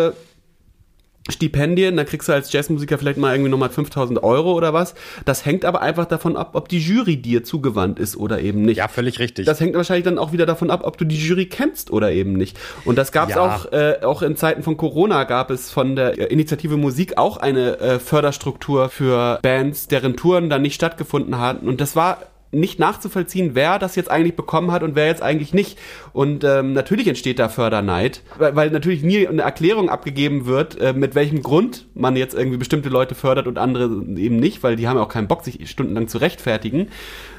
Stipendien, da kriegst du als Jazzmusiker vielleicht mal irgendwie nochmal 5000 Euro oder was. Das hängt aber einfach davon ab, ob die Jury dir zugewandt ist oder eben nicht. Ja, völlig richtig. Das hängt wahrscheinlich dann auch wieder davon ab, ob du die Jury kennst oder eben nicht. Und das gab es Ja. auch, äh, auch in Zeiten von Corona gab es von der äh, Initiative Musik auch eine äh, Förderstruktur für Bands, deren Touren dann nicht stattgefunden hatten. Und das war nicht nachzuvollziehen, wer das jetzt eigentlich bekommen hat und wer jetzt eigentlich nicht. Und ähm, natürlich entsteht da Förderneid, weil, weil natürlich nie eine Erklärung abgegeben wird, äh, mit welchem Grund man jetzt irgendwie bestimmte Leute fördert und andere eben nicht, weil die haben ja auch keinen Bock, sich stundenlang zu rechtfertigen.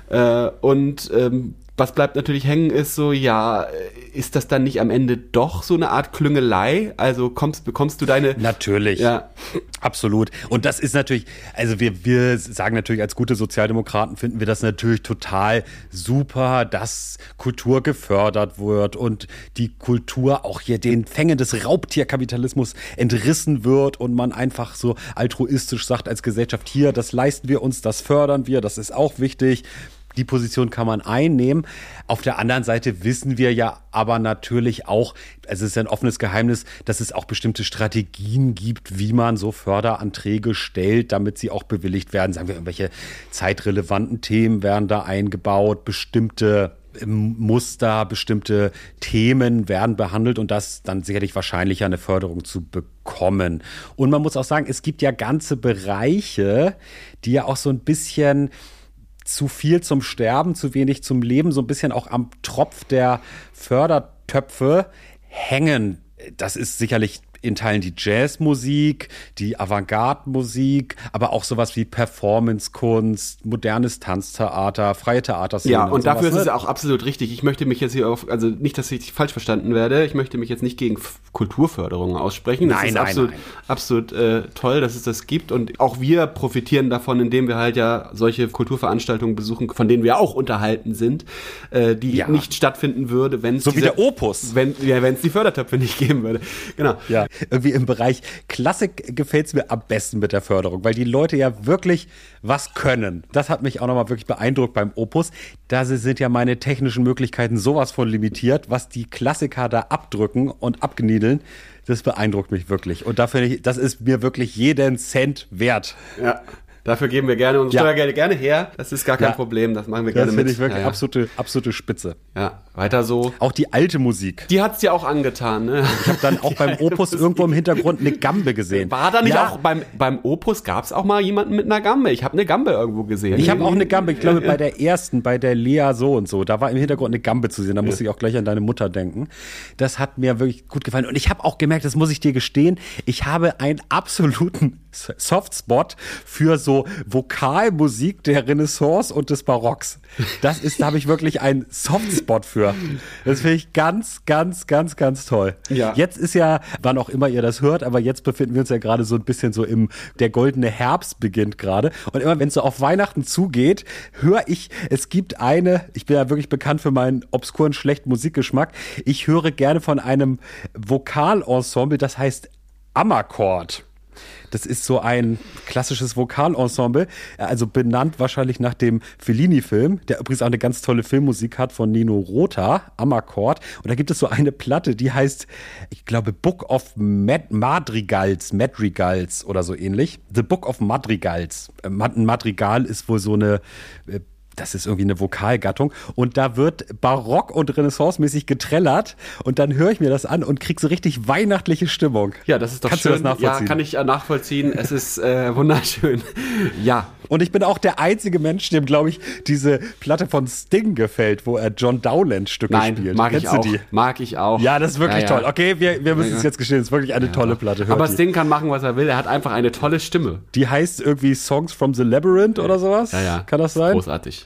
Äh, und ähm, was bleibt natürlich hängen ist so, ja, ist das dann nicht am Ende doch so eine Art Klüngelei? Also kommst, bekommst du deine... Natürlich. Ja. Absolut. Und das ist natürlich, also wir, wir sagen natürlich als gute Sozialdemokraten finden wir das natürlich total super, dass Kultur gefördert wird und die Kultur auch hier den Fängen des Raubtierkapitalismus entrissen wird und man einfach so altruistisch sagt als Gesellschaft, hier, das leisten wir uns, das fördern wir, das ist auch wichtig. Die Position kann man einnehmen. Auf der anderen Seite wissen wir ja aber natürlich auch, es ist ein offenes Geheimnis, dass es auch bestimmte Strategien gibt, wie man so Förderanträge stellt, damit sie auch bewilligt werden. Sagen wir, irgendwelche zeitrelevanten Themen werden da eingebaut, bestimmte ähm, Muster, bestimmte Themen werden behandelt und das dann sicherlich wahrscheinlicher eine Förderung zu bekommen. Und man muss auch sagen, es gibt ja ganze Bereiche, die ja auch so ein bisschen zu viel zum Sterben, zu wenig zum Leben, so ein bisschen auch am Tropf der Fördertöpfe hängen. Das ist sicherlich in Teilen die Jazzmusik, die Avantgarde-Musik, aber auch sowas wie Performance-Kunst, modernes Tanztheater, freie Theaterszene. Ja, und, dafür sowas, ist es ne? ja auch absolut richtig. Ich möchte mich jetzt hier auf, also nicht, dass ich falsch verstanden werde, ich möchte mich jetzt nicht gegen Kulturförderung aussprechen. Das Nein, ist nein, absolut, nein. absolut äh, toll, dass es das gibt. Und auch wir profitieren davon, indem wir halt ja solche Kulturveranstaltungen besuchen, von denen wir auch unterhalten sind, äh, die Ja. nicht stattfinden würde, wenn es So wie der Opus. wenn ja, es die Fördertöpfe nicht geben würde. Genau. Ja, irgendwie im Bereich Klassik gefällt es mir am besten mit der Förderung, weil die Leute ja wirklich was können. Das hat mich auch nochmal wirklich beeindruckt beim Opus. Da sind ja meine technischen Möglichkeiten sowas von limitiert, was die Klassiker da abdrücken und abgeniedeln. Das beeindruckt mich wirklich. Und dafür, das ist mir wirklich jeden Cent wert. Ja. Dafür geben wir gerne unsere Ja. Steuergelder gerne her. Das ist gar kein Ja. Problem. Das machen wir Das gerne finde mit. ich wirklich ja, absolute, absolute Spitze. ja, weiter so. Auch die alte Musik. Die hat's dir auch angetan, ne? Ich habe dann auch beim Opus irgendwo im Hintergrund eine Gambe gesehen. War da nicht auch beim, beim Opus gab's auch mal jemanden mit einer Gambe? Ich habe eine Gambe irgendwo gesehen. Ich habe auch eine Gambe, ich glaube bei der ersten, bei der Lea so und so, da war im Hintergrund eine Gambe zu sehen, da musste ich auch gleich an deine Mutter denken. Das hat mir wirklich gut gefallen und ich habe auch gemerkt, das muss ich dir gestehen, ich habe einen absoluten Softspot für so Vokalmusik der Renaissance und des Barocks. Das ist, da habe ich wirklich einen Softspot für. Das finde ich ganz, ganz, ganz, ganz toll. Ja. Jetzt ist ja, wann auch immer ihr das hört, aber jetzt befinden wir uns ja gerade so ein bisschen so im, der goldene Herbst beginnt gerade. Und immer wenn es so auf Weihnachten zugeht, höre ich, es gibt eine, ich bin ja wirklich bekannt für meinen obskuren, schlechten Musikgeschmack. Ich höre gerne von einem Vokalensemble, das heißt Ammerchord. Das ist so ein klassisches Vokalensemble, also benannt wahrscheinlich nach dem Fellini-Film, der übrigens auch eine ganz tolle Filmmusik hat von Nino Rota, Ammerchord. Und da gibt es so eine Platte, die heißt, ich glaube, Book of Mad Madrigals, Madrigals oder so ähnlich. The Book of Madrigals. Äh, Ein Madrigal ist wohl so eine äh, das ist irgendwie eine Vokalgattung und da wird barock und renaissancemäßig getrellert und dann höre ich mir das an und krieg so richtig weihnachtliche Stimmung. Ja, das ist doch Kannst schön. du das nachvollziehen? Ja, kann ich äh, nachvollziehen. Es ist äh, wunderschön. Ja. Und ich bin auch der einzige Mensch, dem, glaube ich, diese Platte von Sting gefällt, wo er John Dowland Stücke Nein, spielt. mag ich Kennst du auch. die? Mag ich auch. Ja, das ist wirklich Ja, ja. toll. Okay, wir, wir müssen Ja, es ja. jetzt gestehen, es ist wirklich eine tolle Platte. Hört Aber die. Sting kann machen, was er will. Er hat einfach eine tolle Stimme. die heißt irgendwie Songs from the Labyrinth oder sowas. Ja, ja. Kann das sein? Großartig.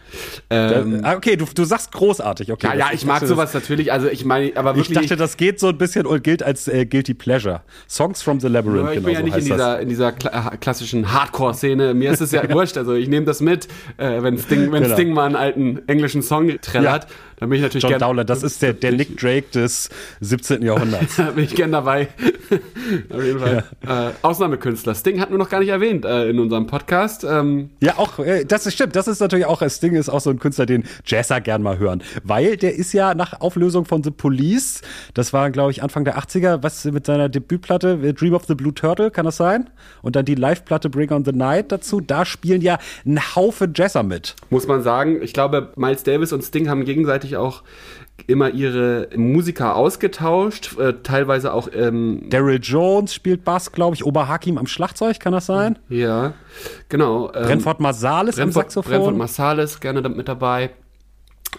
Ähm, Ah, okay, du, du sagst großartig. Okay, ja, ja, das- ich mag das- sowas natürlich. Also ich meine, aber Ich wirklich. dachte, das geht so ein bisschen und gilt als äh, Guilty Pleasure. Songs from the Labyrinth, ich genau bin ja so nicht in das. dieser, in dieser kla klassischen Hardcore-Szene. Mir ist es ja wurscht. Also ich nehme das mit, äh, wenn Sting, wenn Genau. Sting mal einen alten englischen Song trällert. Da bin ich natürlich John Dowland, das ist der, der Nick Drake des 17. Jahrhunderts. da bin ich gern dabei. Auf jeden Fall. Äh, Ausnahmekünstler. Sting hatten wir noch gar nicht erwähnt äh, in unserem Podcast. Ähm, Ja, auch, äh, das ist stimmt. Das ist natürlich auch, Sting ist auch so ein Künstler, den Jazzer gern mal hören. Weil der ist ja nach Auflösung von The Police, das war, glaube ich, Anfang der 80er, was mit seiner Debütplatte, äh, Dream of the Blue Turtle, kann das sein? Und dann die Live-Platte Bring on the Night dazu. Da spielen ja ein Haufen Jazzer mit. muss man sagen, ich glaube, Miles Davis und Sting haben gegenseitig auch immer ihre Musiker ausgetauscht, äh, teilweise auch, ähm, Daryl Jones spielt Bass, glaube ich. Oberhakim am Schlagzeug, kann das sein? ja, genau. Ähm, Brentford Marsalis am Brentford, Saxophon. Brentford Marsalis gerne mit dabei.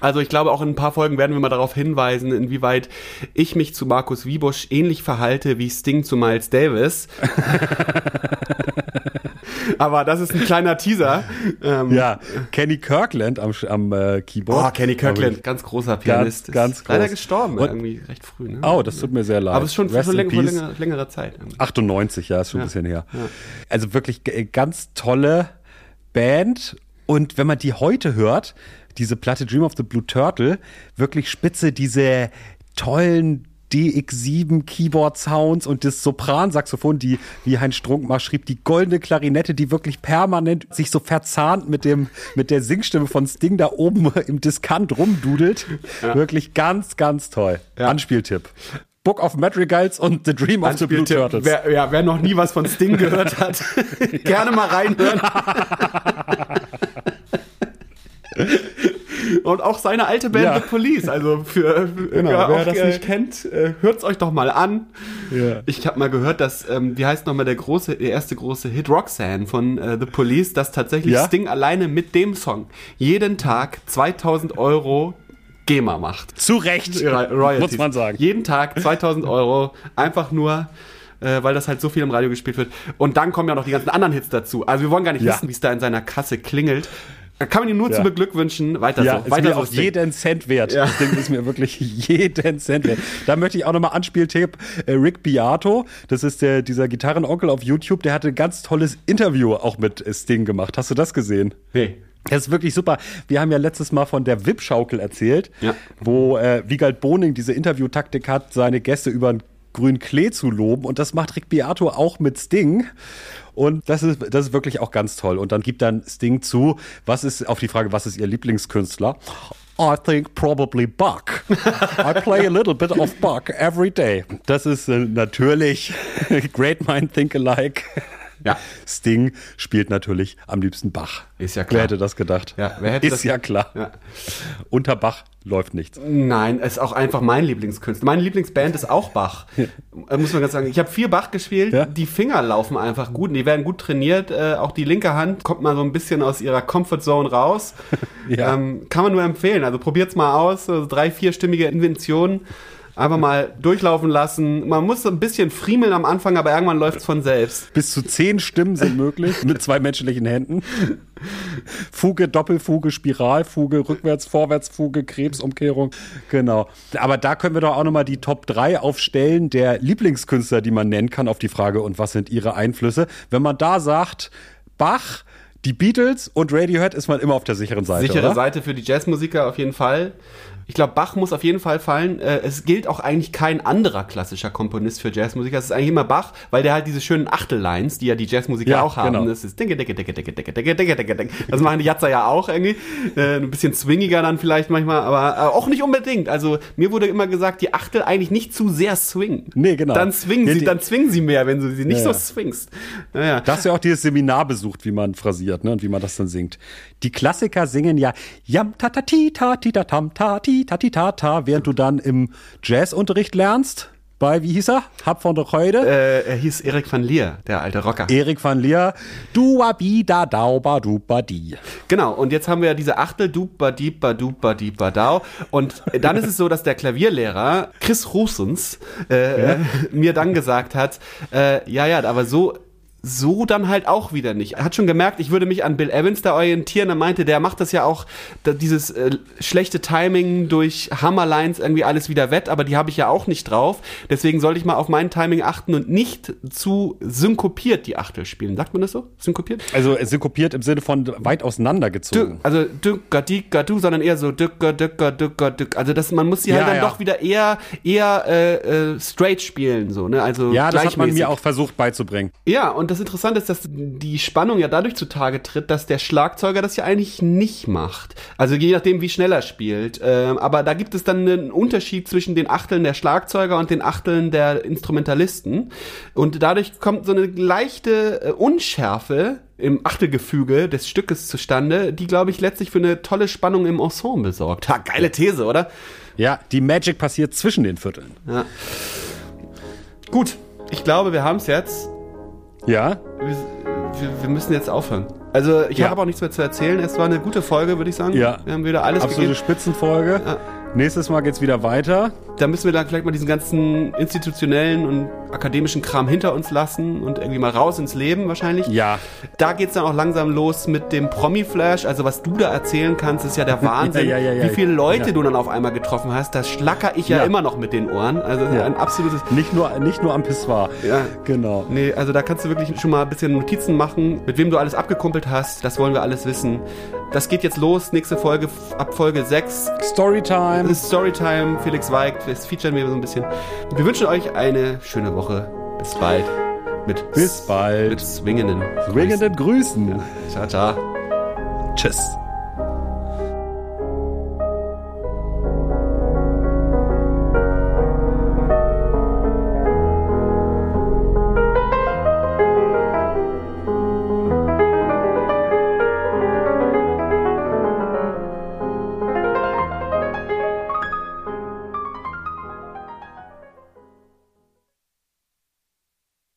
Also ich glaube, auch in ein paar Folgen werden wir mal darauf hinweisen, inwieweit ich mich zu Markus Wiebusch ähnlich verhalte wie Sting zu Miles Davis. Aber das ist ein kleiner Teaser. Ähm, ja, Kenny Kirkland am, am äh, Keyboard. Oh, Kenny Kirkland, ganz großer Pianist. Ganz, ganz ist leider groß. gestorben, Und- irgendwie recht früh. Ne? Oh, das tut mir sehr leid. Aber es ist schon Rest in läng vor peace. länger, längerer Zeit. irgendwie. 98, ja, ist schon ein bisschen her. Also wirklich ganz tolle Band. Und wenn man die heute hört, diese Platte Dream of the Blue Turtle, wirklich spitze, diese tollen DX7 Keyboard Sounds und das Sopransaxophon, die, wie Heinz Strunk mal schrieb, die goldene Klarinette, die wirklich permanent sich so verzahnt mit dem, mit der Singstimme von Sting da oben im Diskant rumdudelt. Wirklich ganz, ganz toll. Ja. Anspieltipp. Book of Madrigals und The Dream of the Blue. Turtles. Wer, ja, wer noch nie was von Sting gehört hat, gerne mal reinhören. Und auch seine alte Band Ja. The Police. Also für, Genau, ja, wer auch, das äh, nicht kennt, äh, hört's euch doch mal an. Ja. Ich habe mal gehört, dass, ähm, wie heißt nochmal der große, der erste große Hit Roxanne von äh, The Police, dass tatsächlich Ja? Sting alleine mit dem Song jeden Tag 2000 Euro GEMA macht. Zu Recht, Roy- Royalties. muss man sagen. Jeden Tag 2000 Euro, einfach nur, äh, weil das halt so viel im Radio gespielt wird. Und dann kommen ja noch die ganzen anderen Hits dazu. Also wir wollen gar nicht Ja. wissen, wie es da in seiner Kasse klingelt. Da kann man ihn nur Ja. zu beglückwünschen. Weiter Ja, so, ist weiter mir so. auch Sting. jeden Cent wert. Ja. Das Ding ist mir wirklich jeden Cent wert. Da möchte ich auch nochmal Anspieltipp. Äh, Rick Beato, das ist der, dieser Gitarrenonkel auf YouTube, der hatte ein ganz tolles Interview auch mit Sting gemacht. Hast du das gesehen? Nee. Das ist wirklich super. Wir haben ja letztes Mal von der VIP-Schaukel erzählt, Ja. wo äh, Wiegald Boning diese Interviewtaktik hat, seine Gäste über einen grünen Klee zu loben. Und das macht Rick Beato auch mit Sting. Und das ist, das ist wirklich auch ganz toll. Und dann gibt dann Sting zu, was ist, auf die Frage, was ist ihr Lieblingskünstler? I think probably Buck. I play a little bit of Buck every day. Das ist äh, natürlich Great Mind Think Alike. Ja. Sting spielt natürlich am liebsten Bach. Ist ja klar. Wer hätte das gedacht? Ja, wer hätte ist das- ja klar. Ja. Unter Bach läuft nichts. Nein, ist auch einfach mein Lieblingskünstler. Meine Lieblingsband ist auch Bach. Äh, Muss man ganz sagen. Ich habe viel Bach gespielt. Ja. Die Finger laufen einfach gut. Die werden gut trainiert. Äh, auch die linke Hand kommt mal so ein bisschen aus ihrer Comfortzone raus. Ja. ähm, kann man nur empfehlen. Also probiert's mal aus. So drei, vierstimmige Inventionen. Einfach mal durchlaufen lassen. Man muss so ein bisschen friemeln am Anfang, aber irgendwann läuft's von selbst. Bis zu zehn Stimmen sind möglich mit zwei menschlichen Händen. Fuge, Doppelfuge, Spiralfuge, Rückwärts, Vorwärtsfuge, Krebsumkehrung. Genau. Aber da können wir doch auch nochmal die Top 3 aufstellen der Lieblingskünstler, die man nennen kann, auf die Frage, und was sind ihre Einflüsse? Wenn man da sagt, Bach, die Beatles und Radiohead, ist man immer auf der sicheren Seite. Sichere oder? Seite für die Jazzmusiker auf jeden Fall. Ich glaube, Bach muss auf jeden Fall fallen. Äh, Es gilt auch eigentlich kein anderer klassischer Komponist für Jazzmusiker. Es ist eigentlich immer Bach, weil der halt diese schönen Achtellines, die ja die Jazzmusiker Ja, auch haben. genau. Das ist dicke, dicke, dicke, dicke, dicke, dicke, dicke, dicke, dicke. Das machen die Jatzer ja auch irgendwie. Äh, Ein bisschen swingiger dann vielleicht manchmal, aber äh, auch nicht unbedingt. Also mir wurde immer gesagt, die Achtel eigentlich nicht zu sehr swingen. Nee, genau. Dann swingen sie, dann zwingen sie mehr, wenn du sie nicht Ja, so swingst. Naja. Da hast du ja auch dieses Seminar besucht, wie man phrasiert, ne, und wie man das dann singt. Die Klassiker singen ja Yam ta ta ti ta ti ta tam ta ti ta ti ta ta, während du dann im Jazzunterricht lernst. Bei, wie hieß er? Hab von der Heute. Äh, er hieß Erik van Lier, der alte Rocker. Erik van Leer. Du bi da dauba du ba di. Genau, und jetzt haben wir ja diese Achtel, dupa, dipa, dupa, dipa, dau. Und dann ist es so, dass der Klavierlehrer, Chris Rusens, äh, mir dann gesagt hat, äh, ja, ja, aber so so dann halt auch wieder nicht. Er hat schon gemerkt, ich würde mich an Bill Evans da orientieren. Er meinte, der macht das ja auch, dieses äh, schlechte Timing durch Hammerlines irgendwie alles wieder wett, aber die habe ich ja auch nicht drauf. Deswegen sollte ich mal auf mein Timing achten und nicht zu synkopiert die Achtel spielen. Sagt man das so? Synkopiert? Also äh, synkopiert im Sinne von weit auseinandergezogen. Dü, also dücka, dika, du, sondern eher so dücka, dücka, dücka, dücka. Also das, man muss sie halt Ja, dann ja. doch wieder eher, eher äh, äh, straight spielen, so, ne? Also Ja, das hat man mir auch versucht beizubringen. Ja, und das Interessante ist, dass die Spannung ja dadurch zutage tritt, dass der Schlagzeuger das ja eigentlich nicht macht. Also je nachdem, wie schnell er spielt. Ähm, aber da gibt es dann einen Unterschied zwischen den Achteln der Schlagzeuger und den Achteln der Instrumentalisten. Und dadurch kommt so eine leichte äh, Unschärfe im Achtelgefüge des Stückes zustande, die, glaube ich, letztlich für eine tolle Spannung im Ensemble sorgt. Ha, geile These, oder? Ja, die Magic passiert zwischen den Vierteln. Ja. Gut, ich glaube, wir haben es jetzt. Ja, wir, wir, müssen jetzt aufhören. Also ich Ja. habe auch nichts mehr zu erzählen. Es war eine gute Folge, würde ich sagen. Ja. Wir haben wieder alles absolute gegeben. Spitzenfolge. Ja. Nächstes Mal geht's wieder weiter. Da müssen wir dann vielleicht mal diesen ganzen institutionellen und akademischen Kram hinter uns lassen und irgendwie mal raus ins Leben wahrscheinlich. Ja. Da geht's dann auch langsam los mit dem Promi-Flash. Also was du da erzählen kannst, ist ja der Wahnsinn. Ja, ja, ja, ja. Wie viele Leute du dann auf einmal getroffen hast, da schlacker ich ja, immer noch mit den Ohren. Also ein absolutes Nicht nur, nicht nur am Pissoir. Ja. Genau. Nee, also da kannst du wirklich schon mal ein bisschen Notizen machen, mit wem du alles abgekumpelt hast. Das wollen wir alles wissen. Das geht jetzt los, nächste Folge, ab Folge 6. Storytime. Das Storytime, Felix Weigt, das featuren wir so ein bisschen. Wir wünschen euch eine schöne Woche. Bis bald. Mit, Bis bald. Mit swingenden. Swingenden Grüßen. Ciao, ciao. Tschüss.